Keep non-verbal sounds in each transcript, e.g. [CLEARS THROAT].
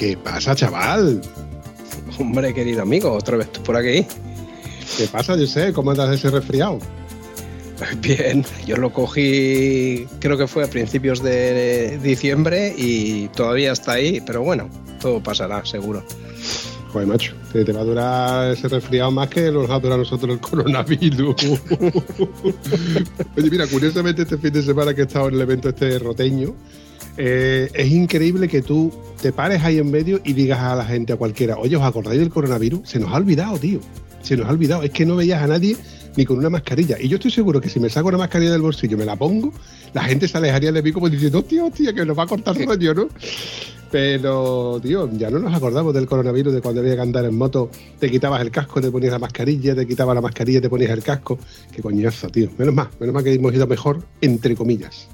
¿Qué pasa, chaval? Hombre, querido amigo, otra vez tú por aquí. ¿Qué pasa, José? ¿Cómo andas ese resfriado? [LAUGHS] Bien, yo lo cogí, creo que fue a principios de diciembre y todavía está ahí, pero bueno, todo pasará, seguro. Joder, macho, te, te va a durar ese resfriado más que nos va a durar a nosotros el coronavirus. [LAUGHS] Oye, mira, curiosamente este fin de semana que he estado en el evento este roteño, eh, es increíble que tú te pares ahí en medio y digas a la gente, a cualquiera, oye, ¿os acordáis del coronavirus? Se nos ha olvidado, tío. Se nos ha olvidado. Es que no veías a nadie ni con una mascarilla. Y yo estoy seguro que si me saco una mascarilla del bolsillo y me la pongo, la gente se alejaría de mí como diciendo, hostia, hostia, que nos va a cortar el rollo, ¿no? Pero, tío, ya no nos acordamos del coronavirus, de cuando había que andar en moto, te quitabas el casco, te ponías la mascarilla, te quitabas la mascarilla, te ponías el casco. Qué coñazo, tío. Menos mal, menos mal que hemos ido mejor, entre comillas.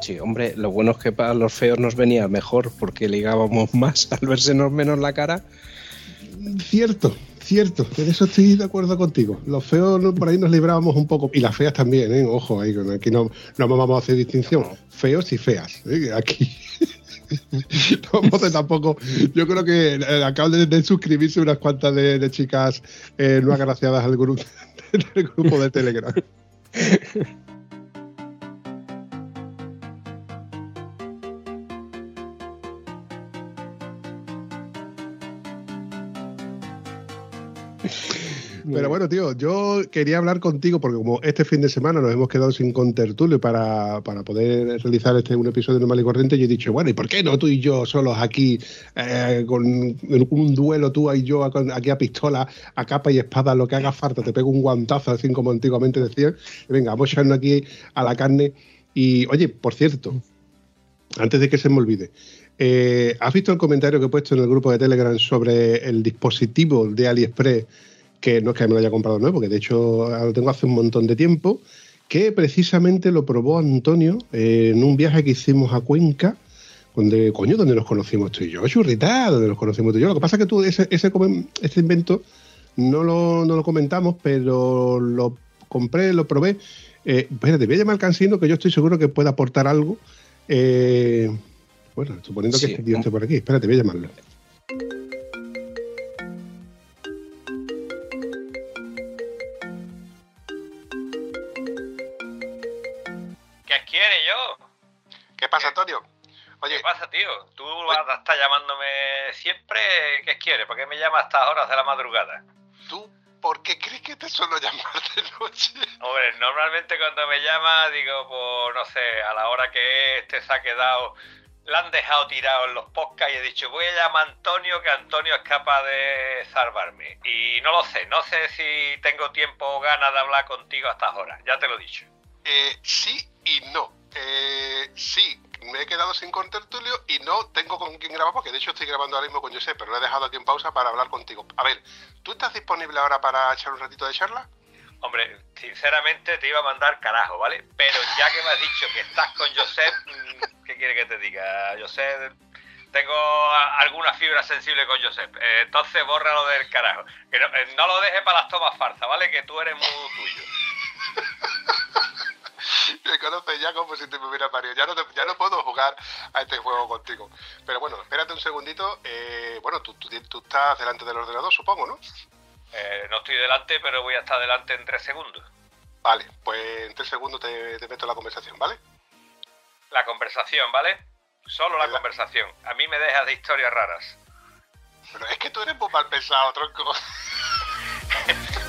Sí, hombre, lo bueno es que para los feos nos venía mejor porque ligábamos [LAUGHS] más al versenos menos la cara. Cierto, cierto, en eso estoy de acuerdo contigo. Los feos por ahí nos librábamos un poco, y las feas también, ¿eh? ojo, ahí, aquí no, no vamos a hacer distinción, feos y feas, ¿eh? aquí. [LAUGHS] No vamos a hacer tampoco. Yo creo que eh, acaban de, de suscribirse unas cuantas de, de chicas eh, no agraciadas al grupo, [LAUGHS] del grupo de Telegram. Pero bueno, tío, yo quería hablar contigo porque como este fin de semana nos hemos quedado sin contertulio para, para poder realizar este un episodio normal y corriente, yo he dicho, bueno, ¿y por qué no tú y yo solos aquí eh, con un duelo tú y yo aquí a pistola, a capa y espada, lo que haga falta, te pego un guantazo, así como antiguamente decían, venga, vamos a echarnos aquí a la carne. Y oye, por cierto, antes de que se me olvide, eh, ¿has visto el comentario que he puesto en el grupo de Telegram sobre el dispositivo de AliExpress? Que no es que me lo haya comprado nuevo, que de hecho lo tengo hace un montón de tiempo, que precisamente lo probó Antonio eh, en un viaje que hicimos a Cuenca, donde, coño, donde nos conocimos tú y yo, churrita, donde nos conocimos tú y yo. Lo que pasa es que tú ese, invento no lo, no lo comentamos, pero lo compré, lo probé. Eh, espérate, voy a llamar al cansino que yo estoy seguro que puede aportar algo. Eh, bueno, suponiendo que Sí. este tío esté por aquí. Espérate, voy a llamarlo. ¿Qué pasa, Antonio? Oye, ¿Qué pasa, tío? Tú vas a estar llamándome siempre. ¿Qué quieres? ¿Por qué me llamas a estas horas de la madrugada? ¿tú por qué crees que te suelo [LAUGHS] llamar de noche? Hombre, normalmente cuando me llama digo, pues no sé, a la hora que este se ha quedado, la han dejado tirado en los podcasts y he dicho, voy a llamar a Antonio, que Antonio es capaz de salvarme. Y no lo sé, no sé si tengo tiempo o ganas de hablar contigo a estas horas, ya te lo he dicho. Eh, sí y no. Eh, sí, me he quedado sin contertulio y no tengo con quién grabar, porque de hecho estoy grabando ahora mismo con José, pero lo he dejado aquí en pausa para hablar contigo. A ver, ¿tú estás disponible ahora para echar un ratito de charla? Hombre, sinceramente te iba a mandar carajo, ¿vale? Pero ya que me has dicho que estás con Josep, mm, ¿qué quiere que te diga? Josep, tengo alguna fibra sensible con Josep. Eh, entonces bórralo del carajo. Que no, eh, no lo dejes para las tomas farsas, ¿vale? Que tú eres muy tuyo. [LAUGHS] [LAUGHS] Me conoces ya como si te me hubiera parido. Ya no, te- ya no puedo jugar a este juego contigo. Pero bueno, espérate un segundito. Eh, bueno, tú, tú, tú estás delante del ordenador, supongo, ¿no? Eh, no estoy delante, pero voy a estar delante en tres segundos. Vale, pues en tres segundos te, te meto la conversación, ¿vale? La conversación, ¿vale? Solo la Venga. conversación. A mí me dejas de historias raras. Pero es que tú eres muy mal pensado, tronco. [LAUGHS]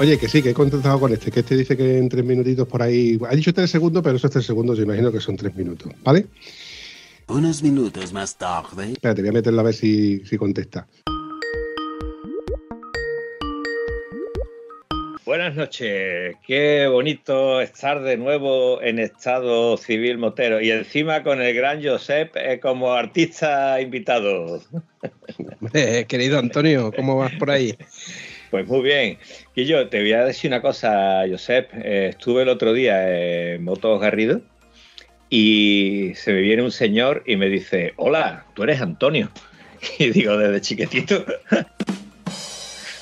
Oye, que sí, que he contactado con este, que este dice que en tres minutitos por ahí. Ha dicho tres segundos, pero esos tres segundos yo imagino que son tres minutos, ¿vale? Unos minutos más tarde. Espérate, voy a meterlo a ver si, si contesta. Buenas noches, qué bonito estar de nuevo en estado civil motero y encima con el gran Josep eh, como artista invitado. [LAUGHS] Eh, querido Antonio, ¿cómo vas por ahí? [LAUGHS] Pues muy bien. Y yo te voy a decir una cosa, Josep. Eh, estuve el otro día en Motos Garrido y se me viene un señor y me dice, hola, tú eres Antonio. [LAUGHS] Y digo, desde chiquitito. [LAUGHS]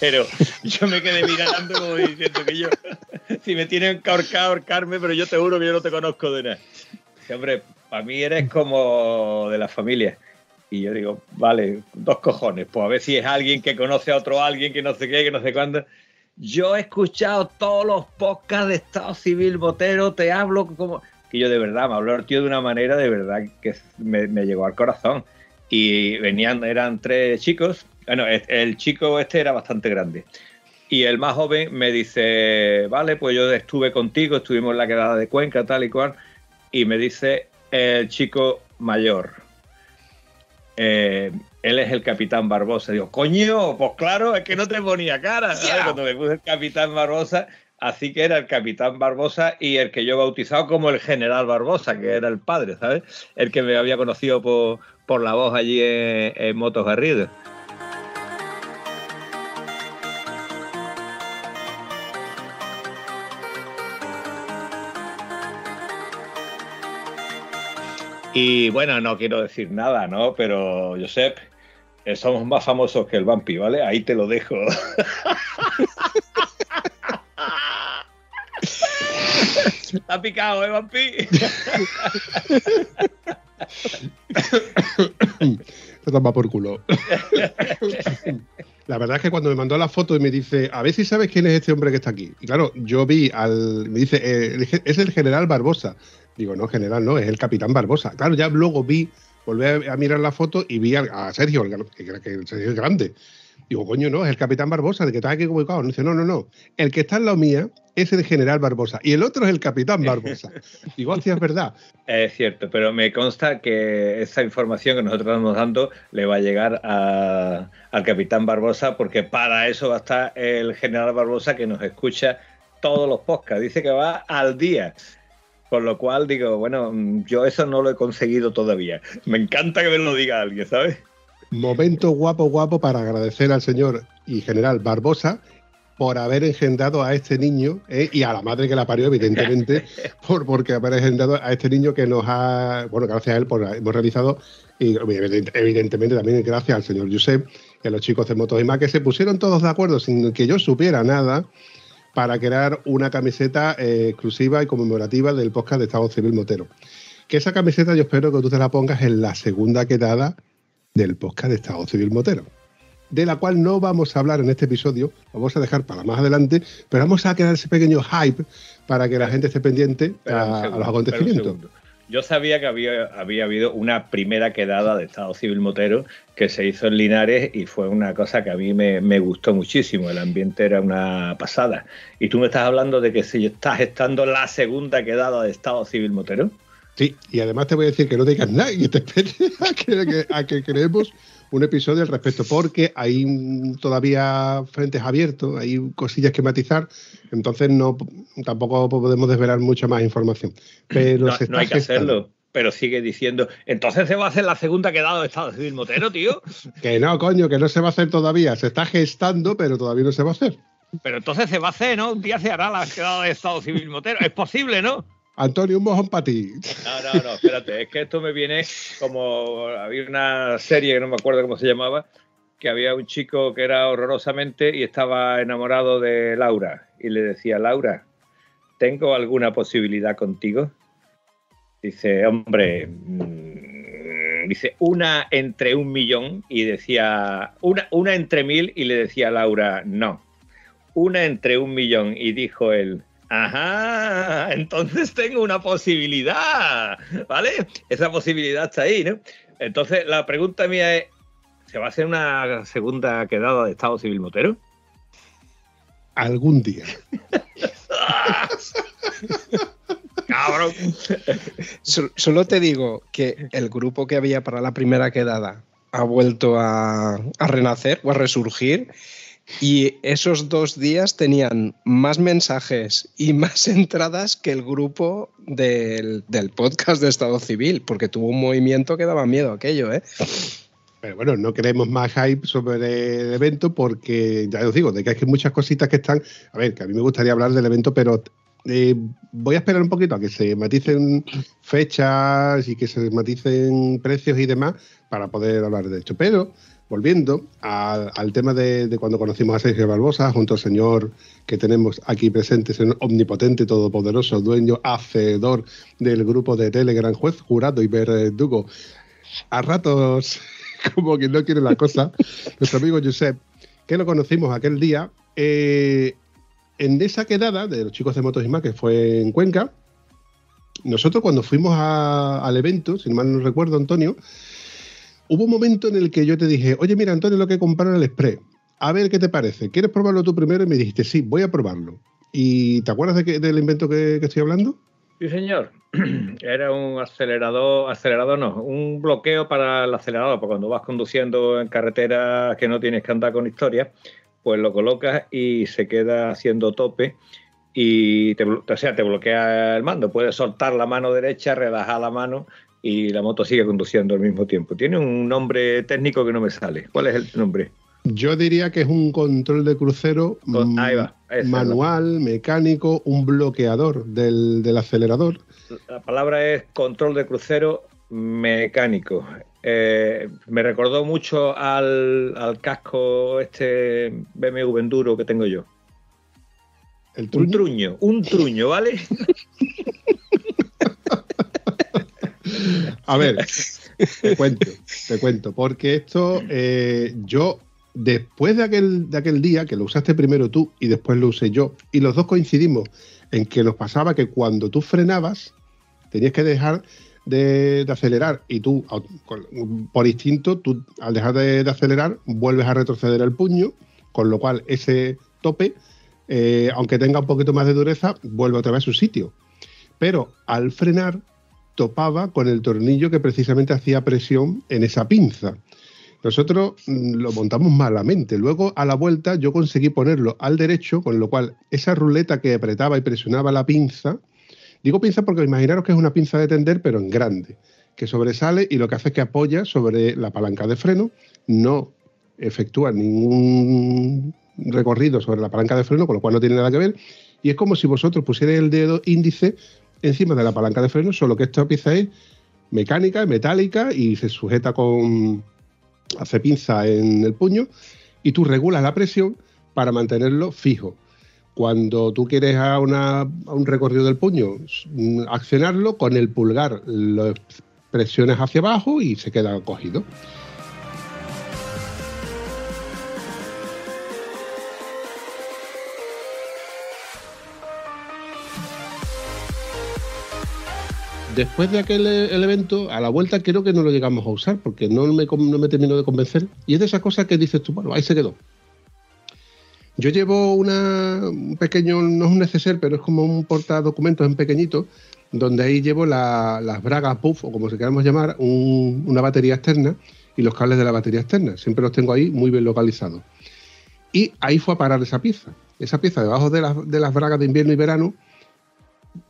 Pero yo me quedé mirando como diciendo que yo, si me tienen que ahorcar, ahorcarme, pero yo te juro que yo no te conozco de nada. Hombre, para mí eres como de la familia. Y yo digo, vale, dos cojones, pues a ver si es alguien que conoce a otro alguien, que no sé qué, que no sé cuándo. Yo he escuchado todos los podcasts de Estado Civil Botero, te hablo como... Que yo de verdad, me habló el tío de una manera de verdad que me, me llegó al corazón. Y venían, eran tres chicos, bueno, el chico este era bastante grande. Y el más joven me dice, vale, pues yo estuve contigo, estuvimos en la quedada de Cuenca, tal y cual. Y me dice el chico mayor, eh, él es el capitán Barbosa. Digo, coño, pues claro, es que no te ponía cara. Cuando me puse el capitán Barbosa, así que era el capitán Barbosa y el que yo he bautizado como el general Barbosa, que era el padre, ¿sabes? El que me había conocido por, por la voz allí en, en Motos Garrido. Y bueno, no quiero decir nada, ¿no? Pero, Josep, eh, somos más famosos que el Vampi, ¿vale? Ahí te lo dejo. [LAUGHS] ha picado, ¿eh, Vampi? Se [COUGHS] toma por culo. La verdad es que cuando me mandó la foto y me dice, a ver si sabes quién es este hombre que está aquí. Y claro, yo vi al. Me dice, eh, es el general Barbosa. Digo, no, general, no, es el capitán Barbosa. Claro, ya luego vi, volví a, mirar la foto y vi a, Sergio, que, que Sergio es grande. Digo, coño, no, es el capitán Barbosa, de que está aquí ubicado. No dice, no, no, no. El que está en la mía es el general Barbosa y el otro es el capitán Barbosa. [LAUGHS] Digo, hostia, es verdad. Es cierto, pero me consta que esa información que nosotros estamos dando le va a llegar al capitán Barbosa porque para eso va a estar el general Barbosa que nos escucha todos los podcasts. Dice que va al día. Con lo cual digo, bueno, yo eso no lo he conseguido todavía. Me encanta que me lo diga alguien, ¿sabes? Momento guapo, guapo para agradecer al señor y general Barbosa por haber engendrado a este niño eh, y a la madre que la parió, evidentemente, [LAUGHS] por porque haber engendrado a este niño que nos ha, bueno, gracias a él por, hemos realizado, y evidentemente también gracias al señor Josep y a los chicos de Motos y más, que se pusieron todos de acuerdo sin que yo supiera nada para crear una camiseta eh, exclusiva y conmemorativa del podcast de Estado Civil Motero. Que esa camiseta yo espero que tú te la pongas en la segunda quedada del podcast de Estado Civil Motero, de la cual no vamos a hablar en este episodio, vamos a dejar para más adelante, pero vamos a crear ese pequeño hype para que la gente esté pendiente a, a, los acontecimientos. Yo sabía que había, había habido una primera quedada de Estado Civil Motero que se hizo en Linares y fue una cosa que a mí me, me, gustó muchísimo. El ambiente era una pasada. Y tú me estás hablando de que si estás estando la segunda quedada de Estado Civil Motero. Sí, y además te voy a decir que no digas nada y te esperes [LAUGHS] a que, a que creemos un episodio al respecto, porque hay todavía frentes abiertos, hay cosillas que matizar, entonces no tampoco podemos desvelar mucha más información. Pero no, no hay que hacerlo. Pero sigue diciendo, entonces se va a hacer la segunda quedada de Estado Civil Motero, tío. [LAUGHS] que no, coño, que no se va a hacer todavía. Se está gestando, pero todavía no se va a hacer. Pero entonces se va a hacer, ¿no? Un día se hará la quedada de Estado Civil Motero. Es posible, ¿no? Antonio, un mojón para ti. No, no, no, espérate, es que esto me viene como. Había una serie que no me acuerdo cómo se llamaba, que había un chico que era horrorosamente y estaba enamorado de Laura. Y le decía, Laura, ¿tengo alguna posibilidad contigo? Dice, hombre, mmm, dice, una entre un millón. Y decía, una, una entre mil. Y le decía Laura, no. Una entre un millón. Y dijo él, Ajá, entonces tengo una posibilidad, ¿vale? Esa posibilidad está ahí, ¿no? Entonces la pregunta mía es, ¿se va a hacer una segunda quedada de Estado Civil Motero? Algún día. [LAUGHS] cabrón. Solo te digo que el grupo que había para la primera quedada ha vuelto a, a renacer o a resurgir y esos dos días tenían más mensajes y [LAUGHS] más entradas que el grupo del, del, podcast de Estado Civil, porque tuvo un movimiento que daba miedo aquello, ¿eh? Pero bueno, no queremos más hype sobre el evento porque, ya os digo, de que hay muchas cositas que están. A ver, que a mí me gustaría hablar del evento, pero eh, voy a esperar un poquito a que se maticen fechas y que se maticen precios y demás para poder hablar de esto. Pero volviendo al tema de, cuando conocimos a Sergio Barbosa, junto al señor que tenemos aquí presente, señor omnipotente, todopoderoso, dueño, hacedor del grupo de Telegram, juez, jurado y verdugo. A ratos, [LAUGHS] como que no quiere la cosa, [LAUGHS] nuestro amigo Josep, que lo conocimos aquel día, eh, en esa quedada de los chicos de Motos y más, que fue en Cuenca, nosotros cuando fuimos al evento, si mal no recuerdo, Antonio, hubo un momento en el que yo te dije, oye, mira, Antonio, lo que compraron el Express. A ver qué te parece. ¿Quieres probarlo tú primero? Y me dijiste, sí, voy a probarlo. ¿Y te acuerdas de del invento que, estoy hablando? Sí, señor. [CLEARS THROAT] Era un acelerador, acelerador no, un bloqueo para el acelerador, porque cuando vas conduciendo en carreteras que no tienes que andar con historia, pues lo colocas y se queda haciendo tope y o sea, te bloquea el mando. Puedes soltar la mano derecha, relajar la mano y la moto sigue conduciendo al mismo tiempo. Tiene un nombre técnico que no me sale. ¿Cuál es el nombre? Yo diría que es un control de crucero manual, mecánico, un bloqueador del, acelerador. La palabra es control de crucero mecánico. Eh, me recordó mucho al, al, casco este BMW Enduro que tengo yo. Un truño, un truño, ¿vale? [LAUGHS] A ver, [LAUGHS] te cuento, te cuento, porque esto eh, yo, después de aquel, de aquel día, que lo usaste primero tú y después lo usé yo, y los dos coincidimos en que nos pasaba que cuando tú frenabas, tenías que dejar de, acelerar y tú, por instinto, tú al dejar de, acelerar, vuelves a retroceder el puño, con lo cual ese tope, eh, aunque tenga un poquito más de dureza, vuelve otra vez a su sitio. Pero al frenar, topaba con el tornillo que precisamente hacía presión en esa pinza. Nosotros mm, lo montamos malamente. Luego, a la vuelta, yo conseguí ponerlo al derecho, con lo cual esa ruleta que apretaba y presionaba la pinza, digo pinza porque imaginaros que es una pinza de tender, pero en grande, que sobresale y lo que hace es que apoya sobre la palanca de freno, no efectúa ningún recorrido sobre la palanca de freno, con lo cual no tiene nada que ver. Y es como si vosotros pusierais el dedo índice encima de la palanca de freno, solo que esta pieza es mecánica, metálica y se sujeta con. hace pinza en el puño y tú regulas la presión para mantenerlo fijo. Cuando tú quieres a, una, un recorrido del puño accionarlo, con el pulgar lo presiones hacia abajo y se queda cogido. Después de aquel eh, evento, a la vuelta creo que no lo llegamos a usar porque no me, no terminó de convencer. Y es de esas cosas que dices tú, bueno, ahí se quedó. Yo llevo un pequeño, no es un neceser, pero es como un portadocumentos en pequeñito, donde ahí llevo las bragas puff, o como se queramos llamar, una batería externa y los cables de la batería externa. Siempre los tengo ahí muy bien localizados. Y ahí fue a parar esa pieza. Esa pieza debajo de, de las bragas de invierno y verano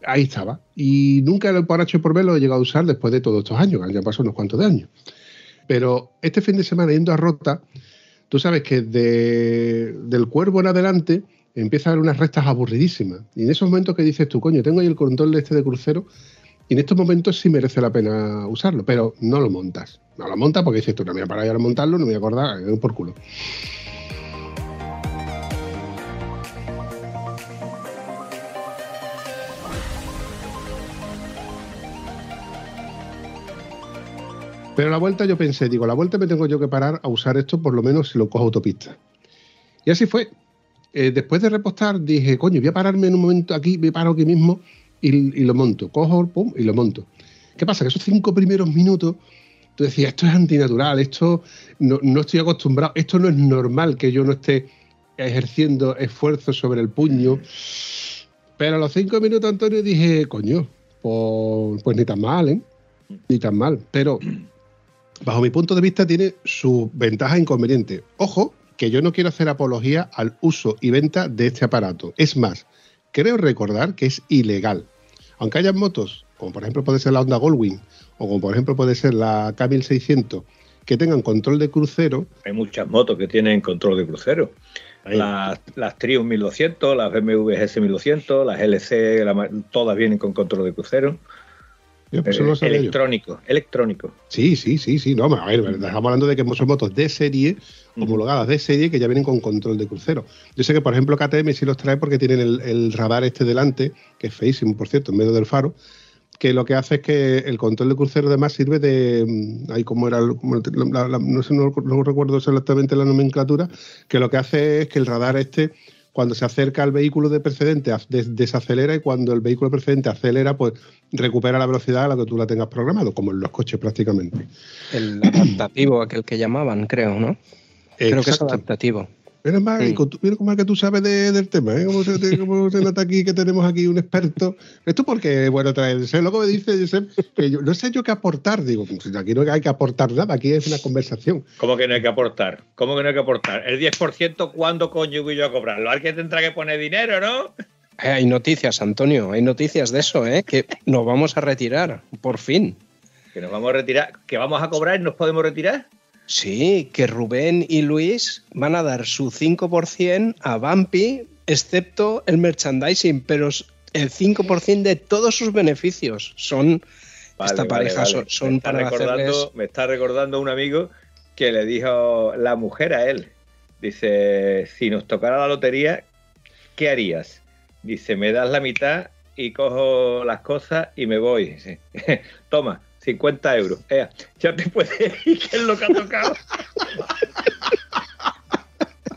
ahí estaba. Y nunca por H por B lo he llegado a usar después de todos estos años, ya pasado unos cuantos de años. Pero este fin de semana yendo a Rota, tú sabes que del cuervo en adelante empieza a haber unas rectas aburridísimas. Y en esos momentos que dices tú, coño, tengo ahí el control de este de crucero, y en estos momentos sí merece la pena usarlo, pero no lo montas. No lo montas porque dices tú, no me voy a parar a montarlo, no me voy a acordar, por culo. Pero la vuelta yo pensé, digo, la vuelta me tengo yo que parar a usar esto por lo menos si lo cojo autopista. Y así fue. Eh, después de repostar dije, coño, voy a pararme en un momento aquí, me paro aquí mismo y, lo monto. Cojo, pum, y lo monto. ¿Qué pasa? Que esos cinco primeros minutos tú decías, esto es antinatural, esto no, no, estoy acostumbrado, esto no es normal que yo no esté ejerciendo esfuerzo sobre el puño. Pero a los cinco minutos, Antonio, dije, coño, pues, pues ni tan mal, ¿eh? Ni tan mal. Pero bajo mi punto de vista tiene sus ventajas e inconvenientes. Ojo, que yo no quiero hacer apología al uso y venta de este aparato. Es más, creo recordar que es ilegal. Aunque haya motos, como por ejemplo puede ser la Honda Goldwing, o como por ejemplo puede ser la K1600, que tengan control de crucero. Hay muchas motos que tienen control de crucero. Las, las Triumph 1200, las BMW GS 1200, las LC, todas vienen con control de crucero. Pues electrónico, electrónico. Sí, sí, sí, sí. No, a ver, estamos hablando de que son motos de serie, homologadas de serie, que ya vienen con control de crucero. Yo sé que, por ejemplo, KTM sí los trae porque tienen el, radar este delante, que es feísimo, por cierto, en medio del faro, que lo que hace es que el control de crucero además sirve de mm, ahí como era no sé no, recuerdo exactamente la nomenclatura que lo que hace es que el radar este cuando se acerca al vehículo de precedente desacelera y cuando el vehículo precedente acelera, pues recupera la velocidad a la que tú la tengas programado, como en los coches prácticamente. El adaptativo, aquel que llamaban, creo, ¿no? Creo que es adaptativo. Mira, más, cómo es que tú sabes del tema, ¿eh? Cómo se, [LAUGHS] nota aquí que tenemos aquí un experto. Esto porque, bueno, sé lo que me dice que yo, no sé yo qué aportar. Digo, pues aquí no hay que aportar nada, aquí es una conversación. ¿Cómo que no hay que aportar? ¿Cómo que no hay que aportar? El 10%, ¿cuándo coño voy yo a cobrarlo? Alguien tendrá que poner dinero, ¿no? Eh, hay noticias, Antonio, hay noticias de eso, ¿eh? Que nos vamos a retirar, por fin. Que nos vamos a retirar, que vamos a cobrar y nos podemos retirar. Sí, que Rubén y Luis van a dar su 5% a Bumpy, excepto el merchandising, pero el 5% de todos sus beneficios son esta pareja, son, me para recordando, Me está recordando un amigo que le dijo la mujer a él, dice, si nos tocara la lotería, ¿qué harías? Dice, me das la mitad y cojo las cosas y me voy. [LAUGHS] Toma, 50 euros. ya te puedes [LAUGHS] decir qué es lo que ha tocado.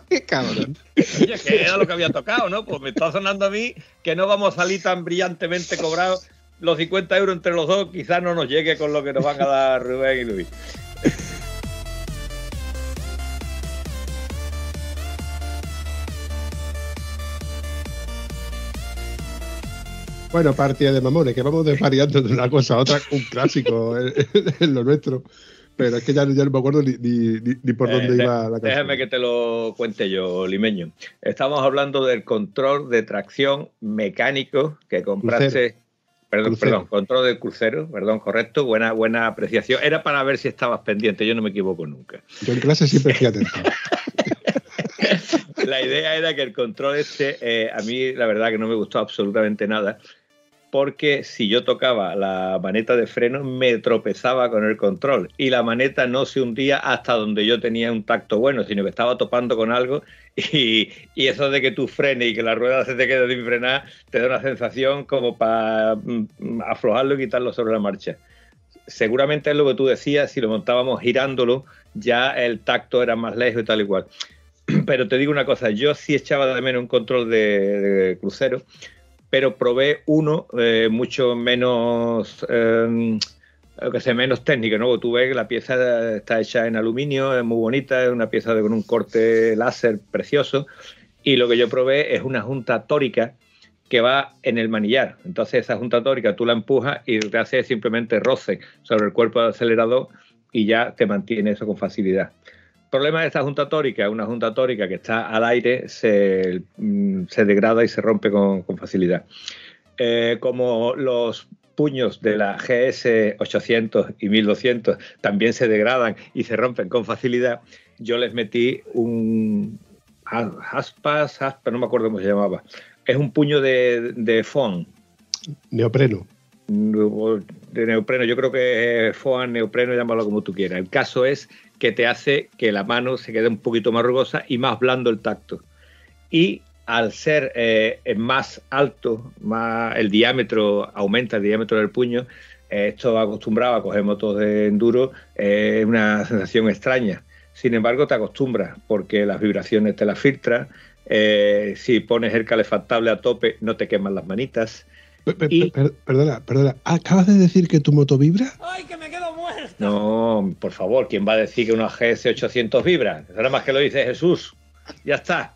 Qué cabrón. Oye, que era lo que había tocado, ¿no? Pues me está sonando a mí que no vamos a salir tan brillantemente cobrados. Los 50 euros entre los dos quizás no nos llegue con lo que nos van a dar Rubén y Luis. Bueno, partida de mamones, que vamos desvariando de una cosa a otra, un clásico en, lo nuestro. Pero es que ya, no me acuerdo ni, por eh, dónde iba la cosa. Déjame que te lo cuente yo, limeño. Estamos hablando del control de tracción mecánico que compraste. Perdón, perdón, control del crucero, perdón, correcto, buena, buena apreciación. Era para ver si estabas pendiente, yo no me equivoco nunca. Yo en clase siempre fui atento. [LAUGHS] la idea era que el control este, eh, a mí la verdad que no me gustó absolutamente nada, porque si yo tocaba la maneta de freno me tropezaba con el control y la maneta no se hundía hasta donde yo tenía un tacto bueno, sino que estaba topando con algo y, eso de que tú frenes y que la rueda se te quede sin frenar te da una sensación como para mm, aflojarlo y quitarlo sobre la marcha. Seguramente es lo que tú decías, si lo montábamos girándolo ya el tacto era más lejos y tal y cual. [CLEARS THROAT] Pero te digo una cosa, yo sí echaba de menos un control de crucero pero probé uno eh, mucho menos, eh, que menos técnico, ¿no? Tú ves que la pieza está hecha en aluminio, es muy bonita, es una pieza con un corte láser precioso, y lo que yo probé es una junta tórica que va en el manillar. Entonces esa junta tórica tú la empujas y te hace simplemente roce sobre el cuerpo del acelerador y ya te mantiene eso con facilidad problema de esta junta tórica, una junta tórica que está al aire, se, mm, degrada y se rompe con, facilidad. Eh, como los puños de la GS 800 y 1200 también se degradan y se rompen con facilidad, yo les metí un aspas, aspas, no me acuerdo cómo se llamaba. Es un puño de, de foam. Neopreno. De neopreno, yo creo que foam, neopreno, llámalo como tú quieras. El caso es que te hace que la mano se quede un poquito más rugosa y más blando el tacto. Y al ser eh, más alto, más el diámetro, aumenta el diámetro del puño, eh, esto acostumbrado a coger motos de enduro es una sensación extraña. Sin embargo, te acostumbras porque las vibraciones te las filtras. Eh, si pones el calefactable a tope, no te queman las manitas. Perdona, perdona. ¿Acabas de decir que tu moto vibra? ¡Ay, que me quedo muerto! No, por favor, ¿quién va a decir que una GS 800 vibra? Nada más que lo dice Jesús. Ya está.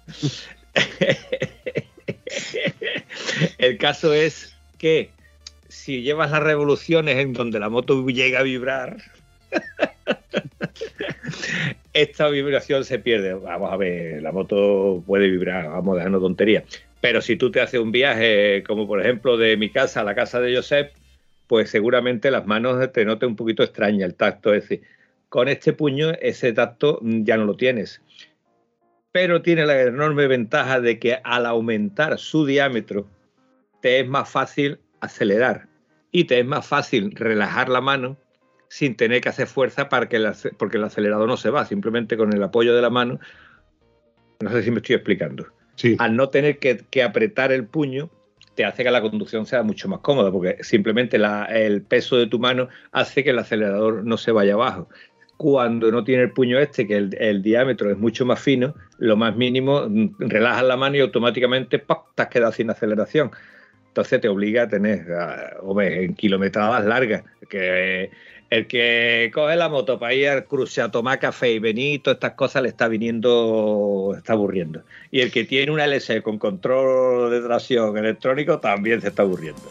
[LAUGHS] El caso es que si llevas las revoluciones en donde la moto llega a vibrar, [LAUGHS] esta vibración se pierde. Vamos a ver, la moto puede vibrar, vamos a dejarnos tontería. Pero si tú te haces un viaje, como por ejemplo de mi casa a la casa de Josep, pues seguramente las manos te noten un poquito extraña el tacto ese. Con este puño ese tacto ya no lo tienes. Pero tiene la enorme ventaja de que al aumentar su diámetro te es más fácil acelerar y te es más fácil relajar la mano sin tener que hacer fuerza para que porque el acelerador no se va, simplemente con el apoyo de la mano. No sé si me estoy explicando. Al no tener que, apretar el puño, te hace que la conducción sea mucho más cómoda, porque simplemente el peso de tu mano hace que el acelerador no se vaya abajo. Cuando no tiene el puño este, que el, diámetro es mucho más fino, lo más mínimo, mm, relajas la mano y automáticamente ¡pop! te has quedado sin aceleración. Entonces te obliga a tener, en kilometradas largas, que el que coge la moto para ir al cruce a tomar café y venir, todas estas cosas le está viniendo, está aburriendo. Y el que tiene una LS con control de tracción electrónico también se está aburriendo.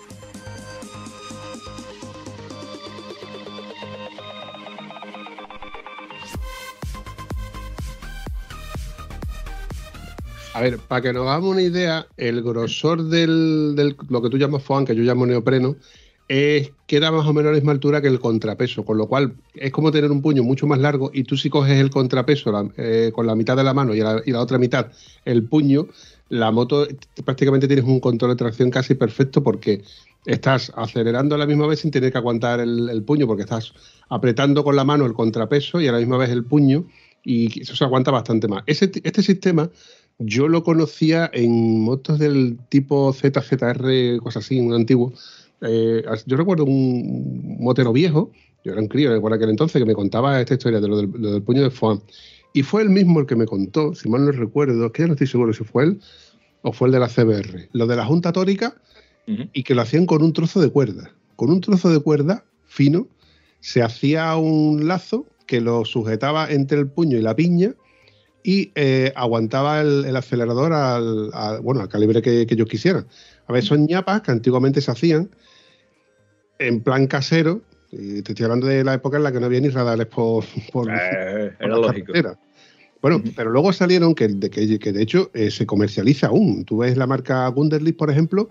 A ver, para que nos hagamos una idea, el grosor del, del lo que tú llamas foam, que yo llamo neopreno, es, queda más o menos a la misma altura que el contrapeso, con lo cual es como tener un puño mucho más largo y tú si coges el contrapeso eh, con la mitad de la mano y la, otra mitad el puño, la moto prácticamente tienes un control de tracción casi perfecto porque estás acelerando a la misma vez sin tener que aguantar el, puño porque estás apretando con la mano el contrapeso y a la misma vez el puño y eso se aguanta bastante más. este sistema yo lo conocía en motos del tipo ZZR, cosas así, un antiguo, eh, yo recuerdo un motero viejo, yo era un crío por aquel entonces, que me contaba esta historia de lo del, puño de foam. Y fue el mismo el que me contó, si mal no recuerdo, que ya no estoy seguro si fue él o fue el de la CBR, lo de la junta tórica y que lo hacían con un trozo de cuerda. Con un trozo de cuerda fino se hacía un lazo que lo sujetaba entre el puño y la piña y eh, aguantaba el, acelerador al, bueno, al calibre que, que ellos quisieran. A ver, son ñapas que antiguamente se hacían en plan casero, y te estoy hablando de la época en la que no había ni radares [LAUGHS] por, por, eh, era lógico. Bueno, pero luego salieron que, de, que, de hecho eh, se comercializa aún. Tú ves la marca Gunderlich, por ejemplo,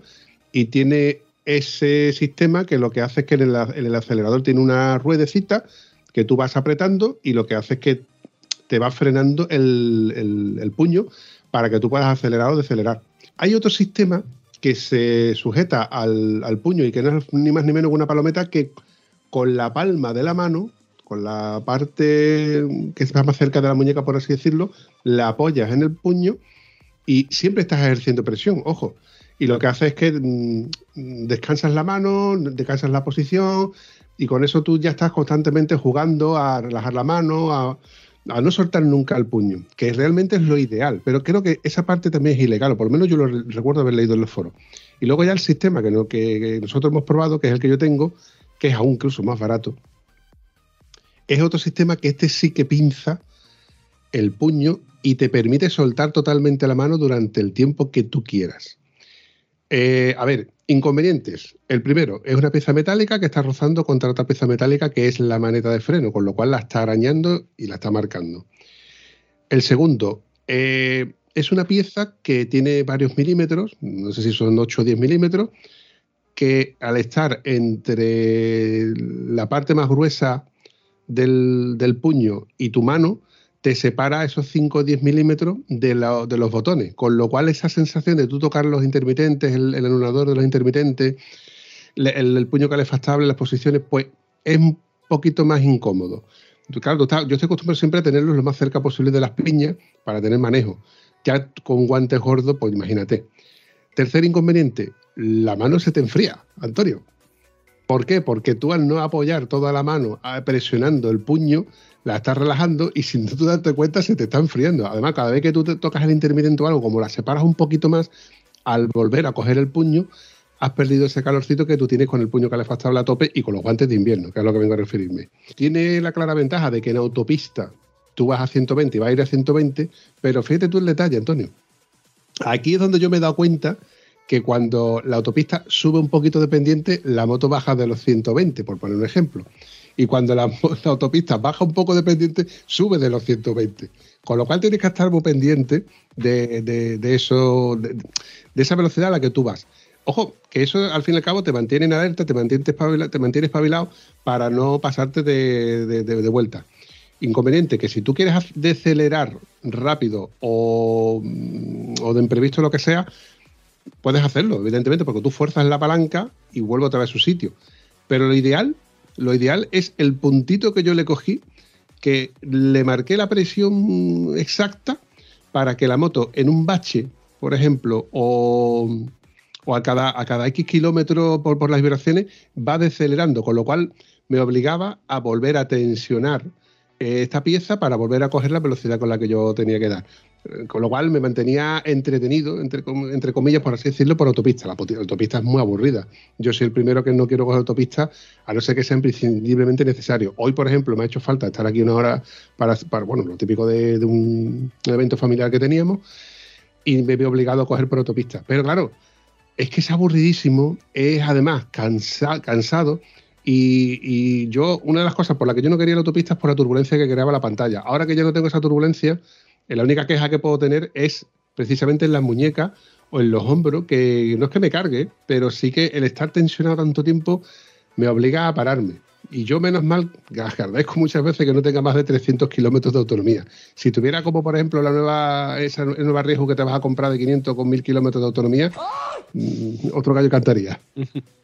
y tiene ese sistema que lo que hace es que en el, acelerador tiene una ruedecita que tú vas apretando y lo que hace es que te va frenando el, el puño para que tú puedas acelerar o decelerar. Hay otro sistema que se sujeta al, puño y que no es ni más ni menos que una palometa que con la palma de la mano, con la parte que está más cerca de la muñeca, por así decirlo, la apoyas en el puño y siempre estás ejerciendo presión, ojo. Y lo que hace es que mm, descansas la mano, descansas la posición y con eso tú ya estás constantemente jugando a relajar la mano, a, a no soltar nunca el puño, que realmente es lo ideal, pero creo que esa parte también es ilegal, o por lo menos yo lo recuerdo haber leído en los foros. Y luego ya el sistema que, que, nosotros hemos probado, que es el que yo tengo, que es aún incluso más barato, es otro sistema que este sí que pinza el puño y te permite soltar totalmente la mano durante el tiempo que tú quieras. Eh, a ver, inconvenientes. El primero, es una pieza metálica que está rozando contra otra pieza metálica que es la maneta de freno, con lo cual la está arañando y la está marcando. El segundo, eh, es una pieza que tiene varios milímetros, no sé si son 8 o 10 milímetros, que al estar entre la parte más gruesa del puño y tu mano, te separa esos 5 o 10 milímetros de, los botones, con lo cual esa sensación de tú tocar los intermitentes, el, anulador de los intermitentes, el, puño calefactable, las posiciones, pues es un poquito más incómodo. Claro, yo estoy acostumbrado siempre a tenerlos lo más cerca posible de las piñas para tener manejo. Ya con guantes gordos, pues imagínate. Tercer inconveniente, la mano se te enfría, Antonio. ¿Por qué? Porque tú al no apoyar toda la mano presionando el puño, la estás relajando y sin tú darte cuenta se te está enfriando. Además, cada vez que tú te tocas el intermitente o algo, como la separas un poquito más, al volver a coger el puño, has perdido ese calorcito que tú tienes con el puño calefactable a tope y con los guantes de invierno, que es lo que vengo a referirme. Tiene la clara ventaja de que en autopista tú vas a 120 y vas a ir a 120, pero fíjate tú el detalle, Antonio. Aquí es donde yo me he dado cuenta que cuando la autopista sube un poquito de pendiente, la moto baja de los 120, por poner un ejemplo. Y cuando [LAUGHS] la, autopista baja un poco de pendiente, sube de los 120. Con lo cual tienes que estar muy pendiente de, de- eso, de, esa velocidad a la que tú vas. Ojo, que eso al fin y al cabo te mantiene en alerta, te mantiene espabilado, te mantiene espabilado para no pasarte de, de- vuelta. Inconveniente que si tú quieres decelerar rápido o, mm, o de imprevisto lo que sea, puedes hacerlo, evidentemente, porque tú fuerzas la palanca y vuelve otra vez a su sitio. Pero lo ideal, lo ideal es el puntito que yo le cogí, que le marqué la presión exacta para que la moto en un bache, por ejemplo, o, o a, cada, a cada X kilómetros por, por las vibraciones, va decelerando, con lo cual me obligaba a volver a tensionar esta pieza para volver a coger la velocidad con la que yo tenía que dar. Eh, Con lo cual me mantenía entretenido, entre, entre comillas, por así decirlo, por autopista. La autopista es muy aburrida. Yo soy el primero que no quiero coger autopista, a no ser que sea imprescindiblemente necesario. Hoy, por ejemplo, me ha hecho falta estar aquí una hora para, para bueno, lo típico de, un evento familiar que teníamos, y me veo obligado a coger por autopista. Pero claro, es que es aburridísimo, es además cansa- cansado. Y, y yo, una de las cosas por las que yo no quería la autopista es por la turbulencia que creaba la pantalla. Ahora que ya no tengo esa turbulencia, eh, la única queja que puedo tener es precisamente en las muñecas o en los hombros, que no es que me cargue, pero sí que el estar tensionado tanto tiempo me obliga a pararme. Y yo, menos mal, [LAUGHS] agradezco muchas veces que no tenga más de 300 kilómetros de autonomía. Si tuviera como, por ejemplo, la nueva, esa nueva riesgo que te vas a comprar de 500 con 1000 kilómetros de autonomía, mm, otro gallo cantaría. [LAUGHS]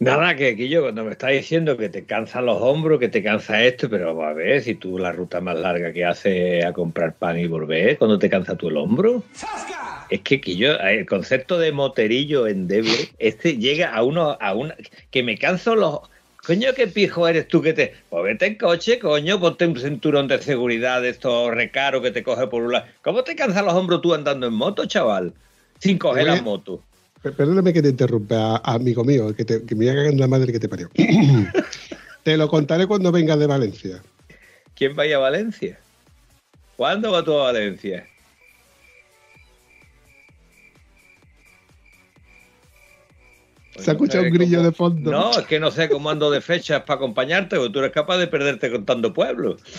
Nada, que Quillo, cuando me estás diciendo que te cansan los hombros, que te cansa esto, pero vamos a ver, si tú la ruta más larga que haces a comprar pan y volver, cuando te cansa tú el hombro. Es que Quillo, el concepto de moterillo endeble, este llega a uno, a una, que me canso los... Coño, qué pijo eres tú que te... Pues vete en coche, coño, ponte un cinturón de seguridad de estos recaros que te coge por un lado. ¿Cómo te cansan los hombros tú andando en moto, chaval? Sin coger la moto. Per- Perdóname que te interrumpa, amigo mío, que, te, que me haga la madre que te parió. [COUGHS] te lo contaré cuando vengas de Valencia. ¿Quién va a ir a Valencia? ¿Cuándo va tú a Valencia? Pues Se ha no escuchado un grillo cómo- de fondo. No, es que no sé cómo ando de fechas para acompañarte, porque tú eres capaz de perderte contando pueblos. [LAUGHS]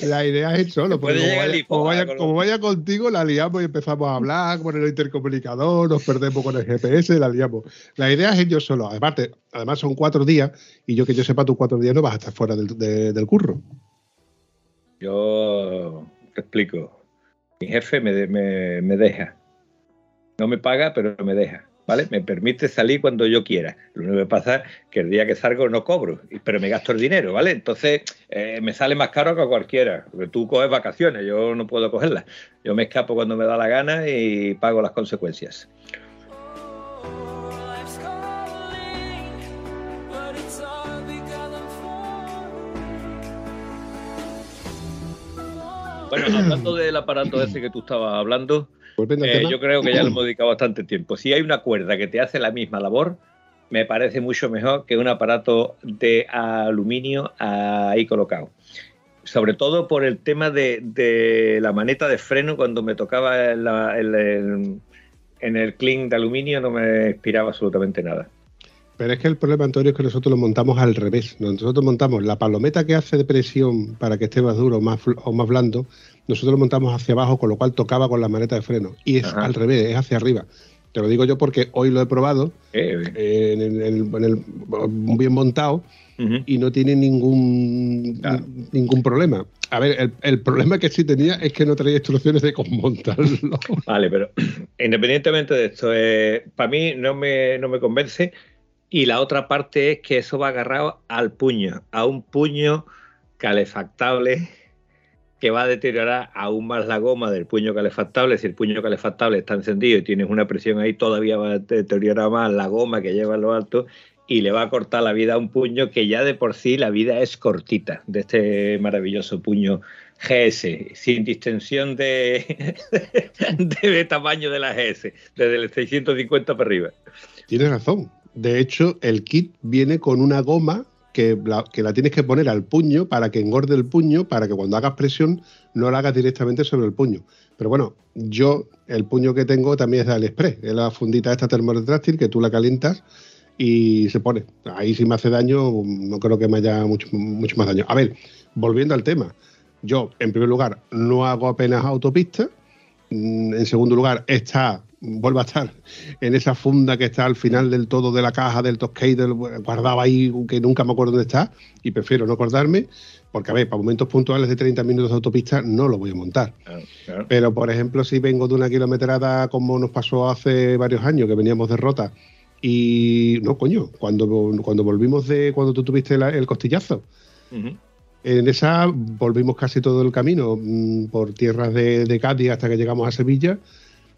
[LAUGHS] La idea es solo, porque como vaya, Lisboa como vaya- con los- como vaya contigo, la liamos y empezamos a hablar con el intercomunicador, nos perdemos con el GPS, la liamos. La idea es yo solo. Además, te- además son cuatro días y yo que yo sepa, tus cuatro días no vas a estar fuera del, de- del curro. Yo te explico. Mi jefe me, de- me, me deja. No me paga, pero me deja. ¿Vale? Me permite salir cuando yo quiera. Lo único que pasa es que el día que salgo no cobro, pero me gasto el dinero, ¿vale? Entonces eh, me sale más caro que a cualquiera. Porque tú coges vacaciones, yo no puedo cogerlas. Yo me escapo cuando me da la gana y pago las consecuencias. Bueno, hablando del aparato ese que tú estabas hablando, Volviendo al Eh, tema, yo creo que ya lo hemos [CLEARS THROAT] dedicado bastante tiempo. Si hay una cuerda que te hace la misma labor, me parece mucho mejor que un aparato de aluminio ahí colocado. Sobre todo por el tema de, de la maneta de freno, cuando me tocaba en, la- en el- en el clean de aluminio no me inspiraba absolutamente nada. Pero es que el problema, Antonio, es que nosotros lo montamos al revés. Nosotros montamos la palometa que hace de presión para que esté más duro o más, o más blando, nosotros lo montamos hacia abajo, con lo cual tocaba con la maneta de freno. Y es Ajá. al revés, es hacia arriba. Te lo digo yo porque hoy lo he probado Eh, eh, en el, en el- en el- bien montado y no tiene ningún, ningún problema. A ver, el, el problema que sí tenía es que no traía instrucciones de cómo montarlo. Vale, pero [CLEARS THROAT] independientemente de esto, eh, para mí no me, no me convence. Y la otra parte es que eso va agarrado al puño, a un puño calefactable que va a deteriorar aún más la goma del puño calefactable. Si el puño calefactable está encendido y tienes una presión ahí, todavía va a deteriorar más la goma que lleva en lo alto y le va a cortar la vida a un puño que ya de por sí la vida es cortita de este maravilloso puño GS, sin distensión [LAUGHS] de, de tamaño de la GS, desde el 650 para arriba. Tienes razón. De hecho, el kit viene con una goma que la, tienes que poner al puño para que engorde el puño, para que cuando hagas presión no la hagas directamente sobre el puño. Pero bueno, yo el puño que tengo también es de AliExpress, es la fundita esta termorretráctil que tú la calientas y se pone. Ahí si me hace daño, no creo que me haya mucho, mucho más daño. A ver, volviendo al tema, yo en primer lugar no hago apenas autopista, Mm, en segundo lugar está vuelve a estar en esa funda que está al final del todo de la caja del Toscade guardado ahí que nunca me acuerdo dónde está y prefiero no acordarme porque a ver, para momentos puntuales de 30 minutos de autopista no lo voy a montar. Claro, claro. Pero, por ejemplo, si vengo de una kilometrada como nos pasó hace varios años, que veníamos de Rota, y no, coño, cuando, cuando volvimos de cuando tú tuviste la- el costillazo, en esa volvimos casi todo el camino mm, por tierras de, de Cádiz hasta que llegamos a Sevilla,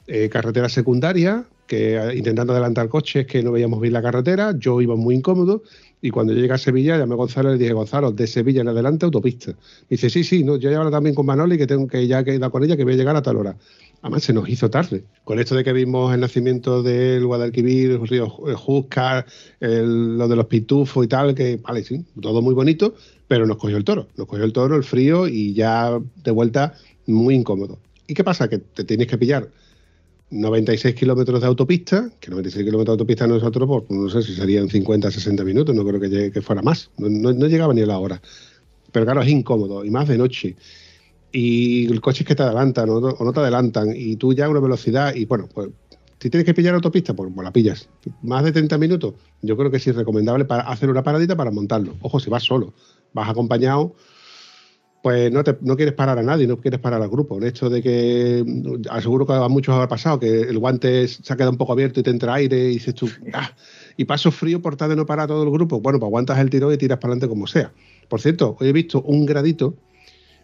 eh, carretera secundaria, que eh, intentando adelantar coches que no veíamos bien la carretera, yo iba muy incómodo y cuando llegué a Sevilla llamé a Gonzalo y le dije, Gonzalo, de Sevilla en adelante autopista. Dice, sí, sí, no, yo he hablado también con Manoli que tengo que ya que con ella que voy a llegar a tal hora. Además se nos hizo tarde. Con esto de que vimos el nacimiento del Guadalquivir, el río Júzcar, lo de los pitufos y tal, que vale, sí, todo muy bonito, pero nos cogió el toro. Nos cogió el toro, el frío y ya de vuelta muy incómodo. ¿Y qué pasa? Que te tienes que pillar 96 kilómetros de autopista, que 96 kilómetros de autopista nosotros, pues no sé si serían 50, 60 minutos, no creo que, llegue- que fuera más, no, no- no llegaba ni a la hora. Pero claro, es incómodo, y más de noche. Y el coche es que te adelantan o no, o no te adelantan, y tú ya a una velocidad, y bueno, pues si tienes que pillar autopista, pues, pues la pillas. Más de 30 minutos, yo creo que sí es recomendable para hacer una paradita para montarlo. Ojo, si vas solo, vas acompañado, pues no, te, no quieres parar a nadie, no quieres parar al grupo. El hecho de que, mm, aseguro que a muchos ha pasado, que el guante se ha quedado un poco abierto y te entra aire y dices tú, "Ah", y paso frío por tal de no parar todo el grupo. Bueno, pues aguantas el tiro y tiras para adelante como sea. Por cierto, hoy he visto un gradito,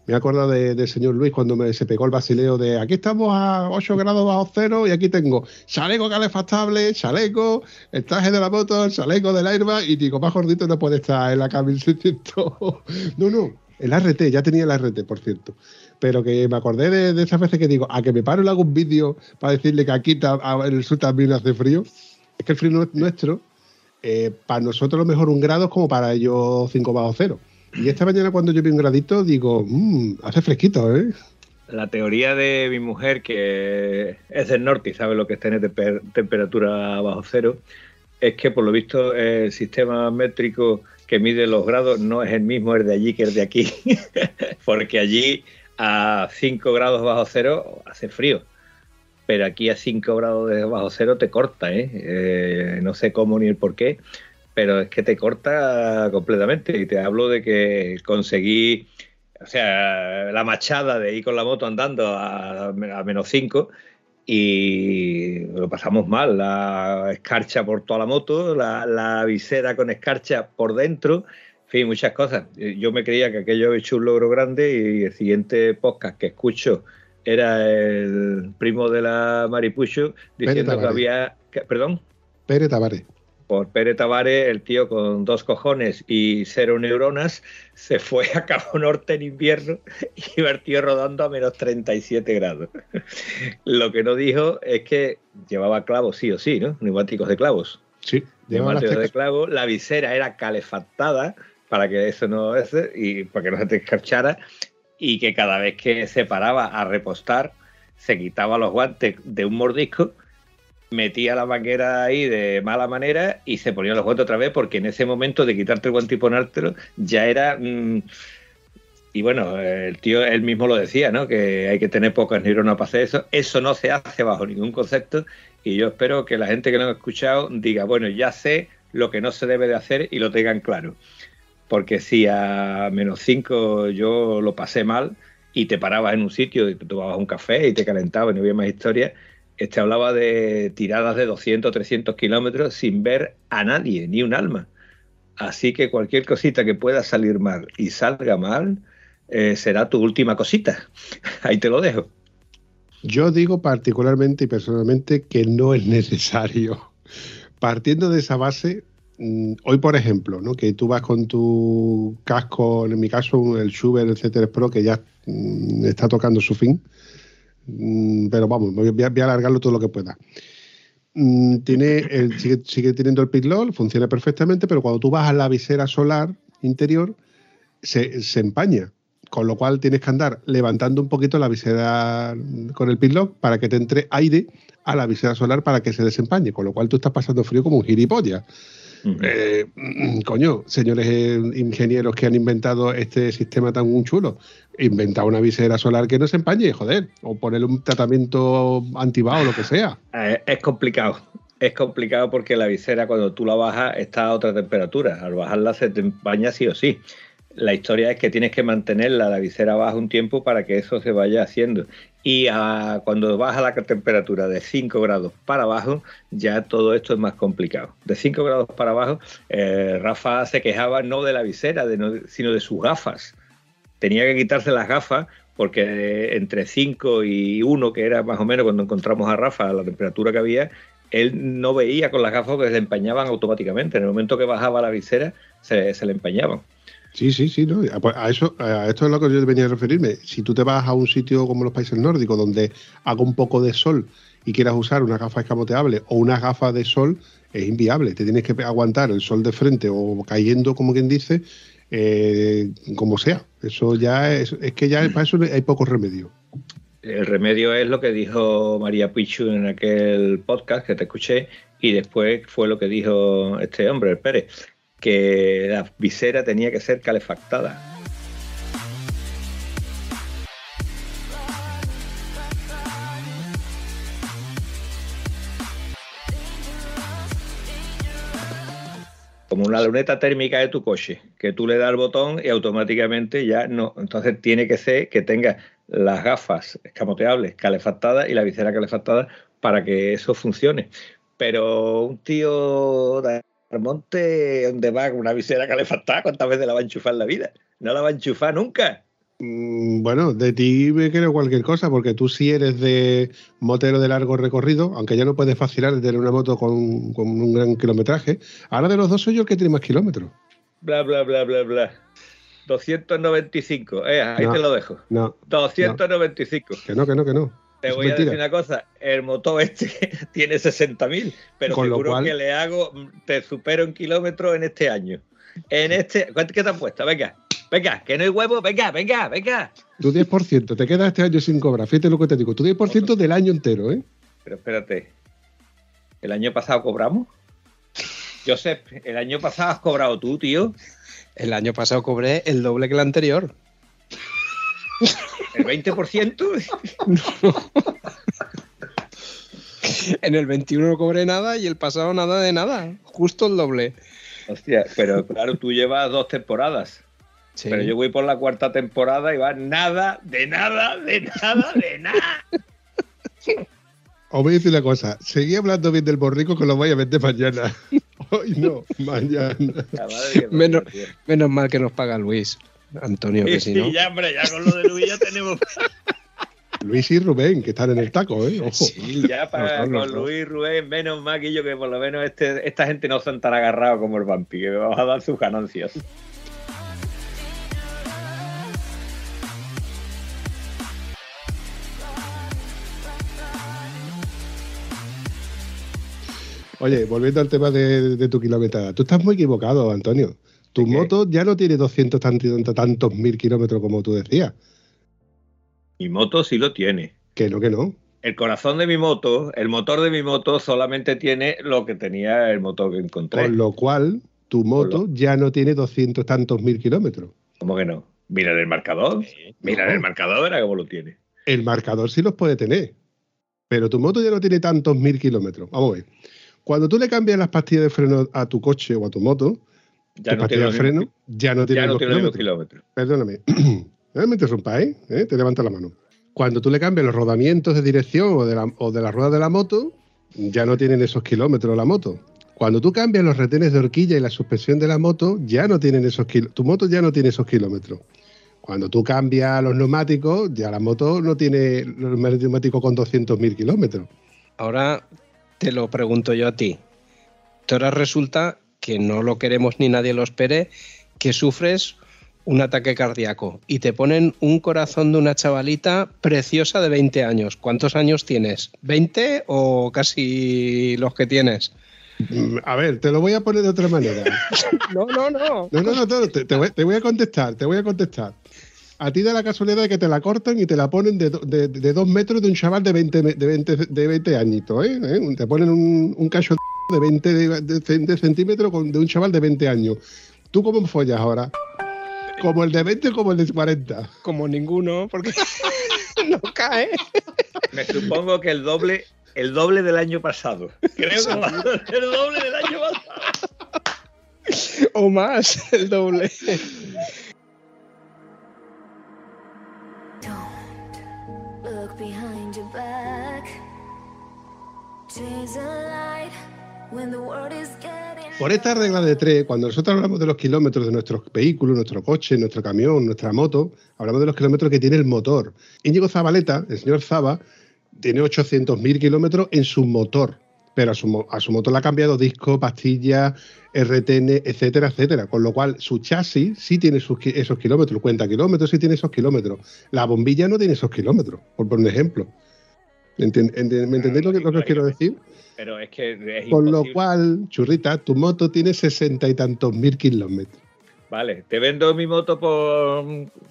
me he acordado de- del señor Luis cuando me, se pegó el basileo de aquí estamos a 8 grados bajo cero y aquí tengo chaleco calefactable, chaleco, el traje de la moto, el chaleco del airbag y digo, más gordito no puede estar en la 600. [LAUGHS] no, no, el RT, ya tenía el RT, por cierto. Pero que me acordé de, esas veces que digo, a que me paro y le hago un vídeo para decirle que aquí a- en el sur también hace frío. Es que el frío nu- nuestro, eh, para nosotros lo mejor un grado es como para ellos 5 bajo cero. Y esta mañana cuando yo vi un gradito, digo, "Mm, hace fresquito, ¿eh? La teoría de mi mujer, que es del norte y sabe lo que es tener temper- temperatura bajo cero, es que por lo visto el sistema métrico que mide los grados no es el mismo el de allí que el de aquí, [LAUGHS] porque allí a 5 grados bajo cero hace frío, pero aquí a 5 grados de bajo cero te corta, ¿eh? Eh, no sé cómo ni el por qué, pero es que te corta completamente y te hablo de que conseguí o sea, la machada de ir con la moto andando a, a menos 5 y lo pasamos mal. La escarcha por toda la moto, la, la visera con escarcha por dentro, en fin, muchas cosas. Eh, Yo me creía que aquello había hecho un logro grande y el siguiente podcast que escucho era el primo de la Maripucho diciendo que había... que- ¿Perdón? Pérez Tavares. Por Pérez Tavares, el tío con dos cojones y cero neuronas, se fue a Cabo Norte en invierno y iba el tío rodando a menos 37 grados. Lo que no dijo es que llevaba clavos sí o sí, ¿no? Neumáticos de clavos. Sí, llevaba Neumáticos de clavos, la visera era calefactada para que eso no y para que no se te escarchara y que cada vez que se paraba a repostar se quitaba los guantes de un mordisco metía la manguera ahí de mala manera y se ponía los guantes otra vez porque en ese momento de quitarte el guante y ponértelo ya era... mm, y bueno, el tío él mismo lo decía, ¿no? Que hay que tener pocas neuronas para hacer eso. Eso no se hace bajo ningún concepto y yo espero que la gente que lo ha escuchado diga, bueno, ya sé lo que no se debe de hacer y lo tengan claro. Porque si a menos 5 yo lo pasé mal y te parabas en un sitio y te tomabas un café y te calentabas y no había más historia, este hablaba de tiradas de 200, 300 kilómetros sin ver a nadie, ni un alma. Así que cualquier cosita que pueda salir mal y salga mal, eh, será tu última cosita. [LAUGHS] Ahí te lo dejo. Yo digo particularmente y personalmente que no es necesario. Partiendo de esa base, mm, hoy por ejemplo, ¿no? que tú vas con tu casco, en mi caso el Schubert, el CTR Pro, que ya mm, está tocando su fin, pero vamos, voy a, voy a alargarlo todo lo que pueda. Mm, tiene el, sigue, sigue teniendo el pitlol, funciona perfectamente, pero cuando tú vas a la visera solar, interior se, se empaña. Con lo cual tienes que andar levantando un poquito la visera con el pitlock para que te entre aire a la visera solar para que se desempañe. Con lo cual tú estás pasando frío como un gilipollas. Eh, coño, señores ingenieros que han inventado este sistema tan chulo, inventa una visera solar que no se empañe, joder, o ponerle un tratamiento antibao o lo que sea. Eh, es complicado. Es complicado porque la visera cuando tú la bajas está a otra temperatura. Al bajarla se te empaña sí o sí. La historia es que tienes que mantenerla la visera baja un tiempo para que eso se vaya haciendo. Y ah, cuando baja la temperatura de 5 grados para abajo, ya todo esto es más complicado. De 5 grados para abajo, eh, Rafa se quejaba no de la visera, de no- sino de sus gafas. Tenía que quitarse las gafas porque eh, entre 5 y 1, que era más o menos cuando encontramos a Rafa, la temperatura que había, él no veía con las gafas que se le empañaban automáticamente. En el momento que bajaba la visera, se, se le empañaban. Sí, sí, sí, ¿no? A- pues a eso, a esto es lo que yo venía a referirme. Si tú te vas a un sitio como los países nórdicos donde haga un poco de sol y quieras usar una gafa escamoteable o una gafa de sol, es inviable. Te tienes que aguantar el sol de frente o cayendo, como quien dice, eh, como sea. Eso ya es, es que ya para eso hay poco remedio. El remedio es lo que dijo María Pichu en aquel podcast que te escuché y después fue lo que dijo este hombre, el Pérez, que la visera tenía que ser calefactada. Como una luneta térmica de tu coche, que tú le das el botón y automáticamente ya no. Entonces tiene que ser que tenga las gafas escamoteables calefactadas y la visera calefactada para que eso funcione. Pero un tío monte donde va con una visera calefactada, ¿cuántas veces la va a enchufar en la vida? No la va a enchufar nunca. Mm, Bueno, de ti me creo cualquier cosa, porque tú sí eres de motero de largo recorrido, aunque ya no puedes vacilar de tener una moto con, con un gran kilometraje. Ahora de los dos soy yo el que tiene más kilómetros. Bla, bla, bla, bla, bla. 295. Eh, ahí No. te lo dejo. No, 295. que no, que no, que no. Te Es voy a decir una cosa, el motor este [LAUGHS] tiene 60.000, pero Con lo seguro cual- que le hago, te supero en kilómetros en este año. En este, ¿cuánto que te han puesto? Venga, venga, que no hay huevo, venga, venga, venga. Tu 10%, te queda este año sin cobrar. Fíjate lo que te digo, tu 10% del año entero, ¿eh? Pero espérate, ¿el año pasado cobramos? Josep, el año pasado has cobrado tú, tío, El año pasado cobré el doble que el anterior. [LAUGHS] el 20%. [LAUGHS] En el 21 no cobré nada y el pasado nada de nada. Justo el doble. Hostia, pero claro, tú llevas dos temporadas. Sí. Pero yo voy por la cuarta temporada y va nada, de nada, de nada, de nada. Os voy a decir una cosa, seguí hablando bien del borrico que lo voy a vender mañana. [LAUGHS] Hoy no, mañana. Menos, menos mal que nos paga Luis. Antonio, que si no. Sí, ya, hombre, ya con lo de Luis ya tenemos. [LAUGHS] Luis y Rubén, que están en el taco, ¿eh? Ojo. Sí, Ya para con. Luis Rubén, menos mal que yo, que por lo menos este, esta gente no son tan agarrados como el vampi, que me vamos a dar sus ganancias. Oye, volviendo al tema de, de tu kilometrada, tú estás muy equivocado, Antonio. Tu moto ya no tiene 200 tantos, tantos mil kilómetros como tú decías. Mi moto sí lo tiene. Que no, que no. El corazón de mi moto, el motor de mi moto solamente tiene lo que tenía el motor que encontré. Con lo cual, tu moto lo- ya no tiene 200 tantos mil kilómetros. ¿Cómo que no? Mira el marcador. Mira No. el marcador, verá cómo lo tiene. El marcador sí los puede tener. Pero tu moto ya no tiene tantos mil kilómetros. Vamos a ver. Cuando tú le cambias las pastillas de freno a tu coche o a tu moto, Ya no tiene freno ya no tiene ya no los tiene kilómetros. kilómetros. Perdóname. No [CLEARS THROAT] me interrumpáis, ¿eh? Te levanta la mano. Cuando tú le cambias los rodamientos de dirección o de, la, o de la rueda de la moto, ya no tienen esos kilómetros la moto. Cuando tú cambias los retenes de horquilla y la suspensión de la moto, ya no tienen esos kilómetros. Tu moto ya no tiene esos kilómetros. Cuando tú cambias los neumáticos, ya la moto no tiene los neumáticos con 200.000 kilómetros. Ahora te lo pregunto yo a ti. Tú ahora resulta que no lo queremos ni nadie lo espere, que sufres un ataque cardíaco y te ponen un corazón de una chavalita preciosa de 20 años. ¿Cuántos años tienes? ¿20 o casi los que tienes? Mm, A ver, te lo voy a poner de otra manera. No, [LAUGHS] no, no. No, no, no, no, te, te voy, te voy a contestar, te voy a contestar. A ti da la casualidad de que te la cortan y te la ponen de, de- de dos metros de un chaval de 20, me- de 20, de 20 añitos, ¿eh? ¿Eh? Te ponen un, un cacho de 20 de, de cen- de centímetros con- de un chaval de 20 años. ¿Tú cómo follas ahora? ¿Como el de 20 o como el de 40? Como ninguno, porque [LAUGHS] no cae. Me supongo que el doble, el doble del año pasado. Creo que va a ser el doble del año pasado. O más, el doble. Por esta regla de tres, cuando nosotros hablamos de los kilómetros de nuestros vehículos, nuestro coche, nuestro camión, nuestra moto, hablamos de los kilómetros que tiene el motor. Íñigo Zabaleta, el señor Zaba, tiene 800.000 kilómetros en su motor, pero a su, a su motor le ha cambiado disco, pastillas, RTN, etcétera, etcétera. Con lo cual, su chasis sí tiene esos kilómetros, cuenta kilómetros sí tiene esos kilómetros. La bombilla no tiene esos kilómetros, por poner un ejemplo. ¿Me entendéis lo que, lo que os quiero decir? Pero es que es Con lo cual, churrita, tu moto tiene sesenta y tantos mil kilómetros. Vale, te vendo mi moto por,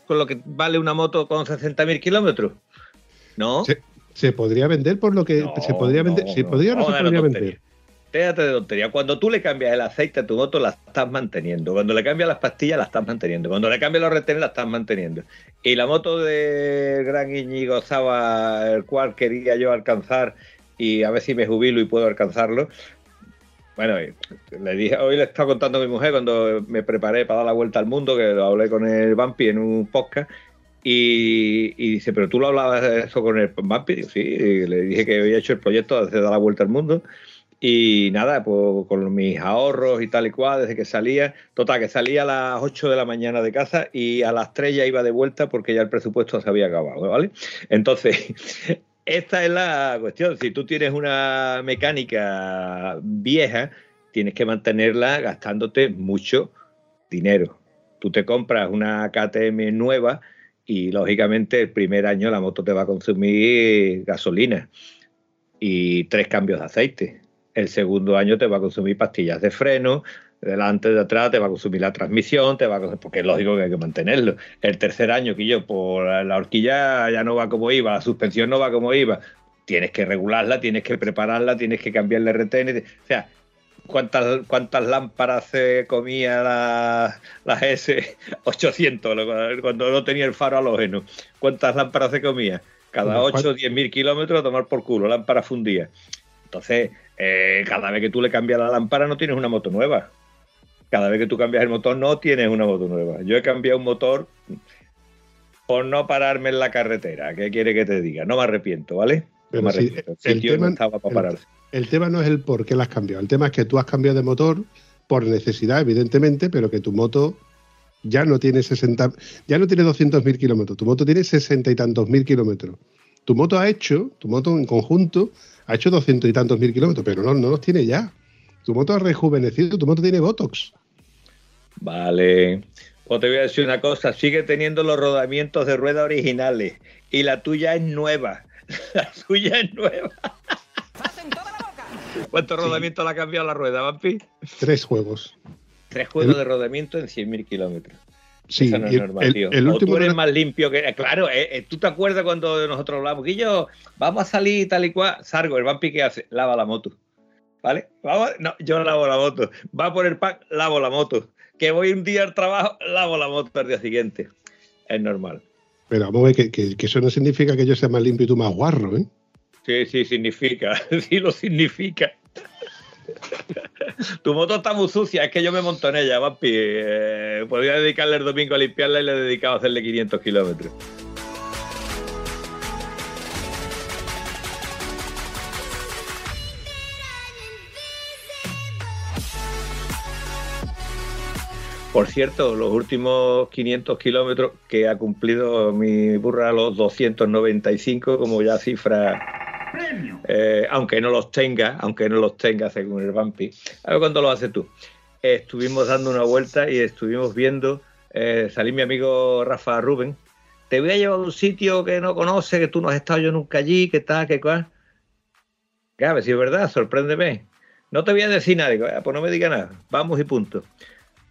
con lo que vale una moto con 60.000 kilómetros. ¿No? Se, se podría vender por lo que No, se podría vender. no, se no, podría no vamos se podría vender. Déjate de tontería. Cuando tú le cambias el aceite a tu moto, la estás manteniendo. Cuando le cambias las pastillas, la estás manteniendo. Cuando le cambias los retenes, la estás manteniendo. Y la moto de Gran Íñigo Zaba, el cual quería yo alcanzar, y a ver si me jubilo y puedo alcanzarlo. Bueno, le dije, hoy le estaba contando a mi mujer cuando me preparé para dar la vuelta al mundo, que lo hablé con el Vampi en un podcast, y, dice, pero tú lo hablabas de eso con el Digo, sí, le dije que había hecho el proyecto de dar la vuelta al mundo, y nada, pues con mis ahorros y tal y cual, desde que salía, total, que salía a las 8 de la mañana de casa y a las 3 ya iba de vuelta porque ya el presupuesto se había acabado, ¿vale? Entonces, [LAUGHS] esta es la cuestión. Si tú tienes una mecánica vieja, tienes que mantenerla gastándote mucho dinero. Tú te compras una KTM nueva y lógicamente el primer año la moto te va a consumir gasolina y tres cambios de aceite. El segundo año te va a consumir pastillas de freno, delante, de atrás, te va a consumir la transmisión, te va a consumir, porque es lógico que hay que mantenerlo. El tercer año que yo, por la horquilla ya no va como iba, la suspensión no va como iba, tienes que regularla, tienes que prepararla, tienes que cambiarle el RTN, o sea, ¿cuántas, cuántas lámparas se comía la, la S800 [LAUGHS] lo- cuando no tenía el faro halógeno? ¿Cuántas lámparas se comía? Cada Bueno, 8 o 10 mil kilómetros a tomar por culo, lámpara fundida. Entonces, eh, cada vez que tú le cambias la lámpara no tienes una moto nueva. Cada vez que tú cambias el motor no tienes una moto nueva. Yo he cambiado un motor por no pararme en la carretera. ¿Qué quiere que te diga? No me arrepiento, ¿vale? No me arrepiento. el tema- no estaba para el- pararse. El tema no es el por qué la has cambiado. El tema es que tú has cambiado de motor por necesidad, evidentemente, pero que tu moto ya no tiene 60, ya no tiene 200.000 kilómetros. Tu moto tiene 60 y tantos mil kilómetros. Tu moto ha hecho, tu moto en conjunto, ha hecho 200 y tantos mil kilómetros, pero no, no los tiene ya. Tu moto ha rejuvenecido, tu moto tiene Botox. Vale. Pues te voy a decir una cosa, sigue teniendo los rodamientos de rueda originales y la tuya es nueva. [LAUGHS] La tuya es nueva. ¿Cuántos rodamientos le ha cambiado la rueda, Vampi? Tres juegos. Tres juegos El- de rodamiento en 100.000 kilómetros. Sí, Eso no es normal, el, tío. el o tú eres más limpio que. Claro, eh, eh, tú te acuerdas cuando nosotros hablamos, Guillo, vamos a salir tal y cual. Sargo, el vampi que hace, lava la moto. ¿Vale? Vamos, no, yo lavo la moto. Va por el pack, lavo la moto. Que voy un día al trabajo, lavo la moto al día siguiente. Es normal. Pero vamos a ver que, que- que eso no significa que yo sea más limpio y tú más guarro, ¿eh? Sí, sí, significa. [LAUGHS] Sí lo significa. [LAUGHS] tu moto está muy sucia, es que yo me monto en ella, vampi. Eh, podría dedicarle el domingo a limpiarla y le he dedicado a hacerle 500 kilómetros. Por cierto, los últimos 500 kilómetros que ha cumplido mi burra los 295 como ya cifra, eh, aunque no los tenga, aunque no los tenga según el Vampi. A ver cuándo lo haces tú. Estuvimos dando una vuelta y estuvimos viendo, eh, salí mi amigo Rafa Rubén, te voy a llevar a un sitio que no conoces, que tú no has estado yo nunca allí, que tal, que cual. Ver si es verdad, sorpréndeme. No te voy a decir nada, digo, "Ah, pues no me diga nada, vamos y punto.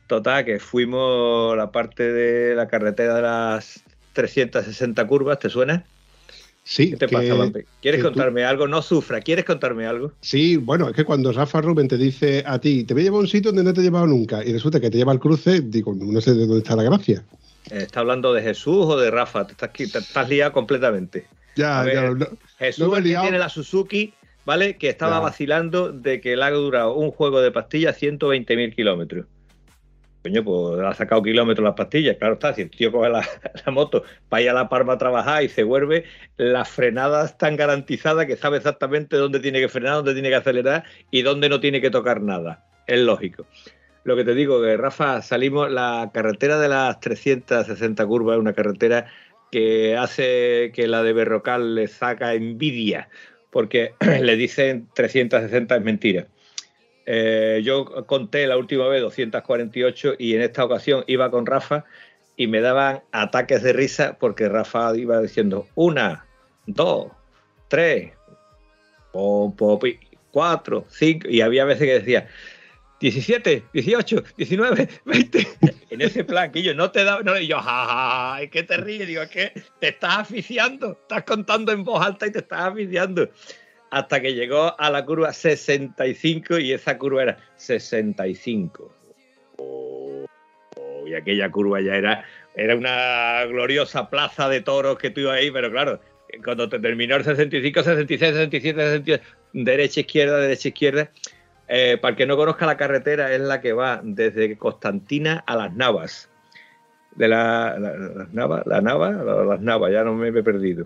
Total, que fuimos la parte de la carretera de las 360 curvas, ¿te suena? Sí, ¿Qué te que- pasa? ¿Quieres tú- contarme algo? No sufra, ¿quieres contarme algo? Sí, bueno, es que cuando Rafa Rubén te dice a ti, te voy a llevar a un sitio donde no te he llevado nunca, y resulta que te lleva al cruce, digo, no sé de dónde está la gracia. Eh, ¿Está hablando de Jesús o de Rafa? Te estás, te estás liado completamente. Ya, ver, ya, no- Jesús No me he el que liado. tiene la Suzuki, ¿vale? Que estaba Ya. vacilando de que le ha durado un juego de pastillas 120.000 kilómetros. Coño, pues ha sacado kilómetros las pastillas, claro está. Si el tío coge la, [LAUGHS] moto para ir a La Palma a trabajar y se vuelve, las frenadas están garantizadas que sabe exactamente dónde tiene que frenar, dónde tiene que acelerar y dónde no tiene que tocar nada. Es lógico. Lo que te digo, que Rafa, salimos, la carretera de las 360 curvas es una carretera que hace que la de Berrocal le saca envidia, porque [CLEARS THROAT] le dicen 360 es mentira. Eh, yo conté la última vez 248 y en esta ocasión iba con Rafa y me daban ataques de risa porque Rafa iba diciendo una, dos, tres, pom, pi, cuatro, cinco, y había veces que decía 17, 18, 19, 20. En ese plan que yo no te daba, no, y yo, jajaja, es que te ríes, digo, es que te estás asfixiando, estás contando en voz alta y te estás asfixiando. Hasta que llegó a la curva 65 y esa curva era 65. Oh, oh, y aquella curva ya era, era una gloriosa plaza de toros que tú ibas ahí, pero claro, cuando te terminó el 65, 66, 67, 68, derecha, izquierda, derecha, izquierda. Eh, para el que no conozca la carretera, es la que va desde Constantina a Las Navas. De la, la- las Navas, la Nava, la- las Navas, ya no me he perdido.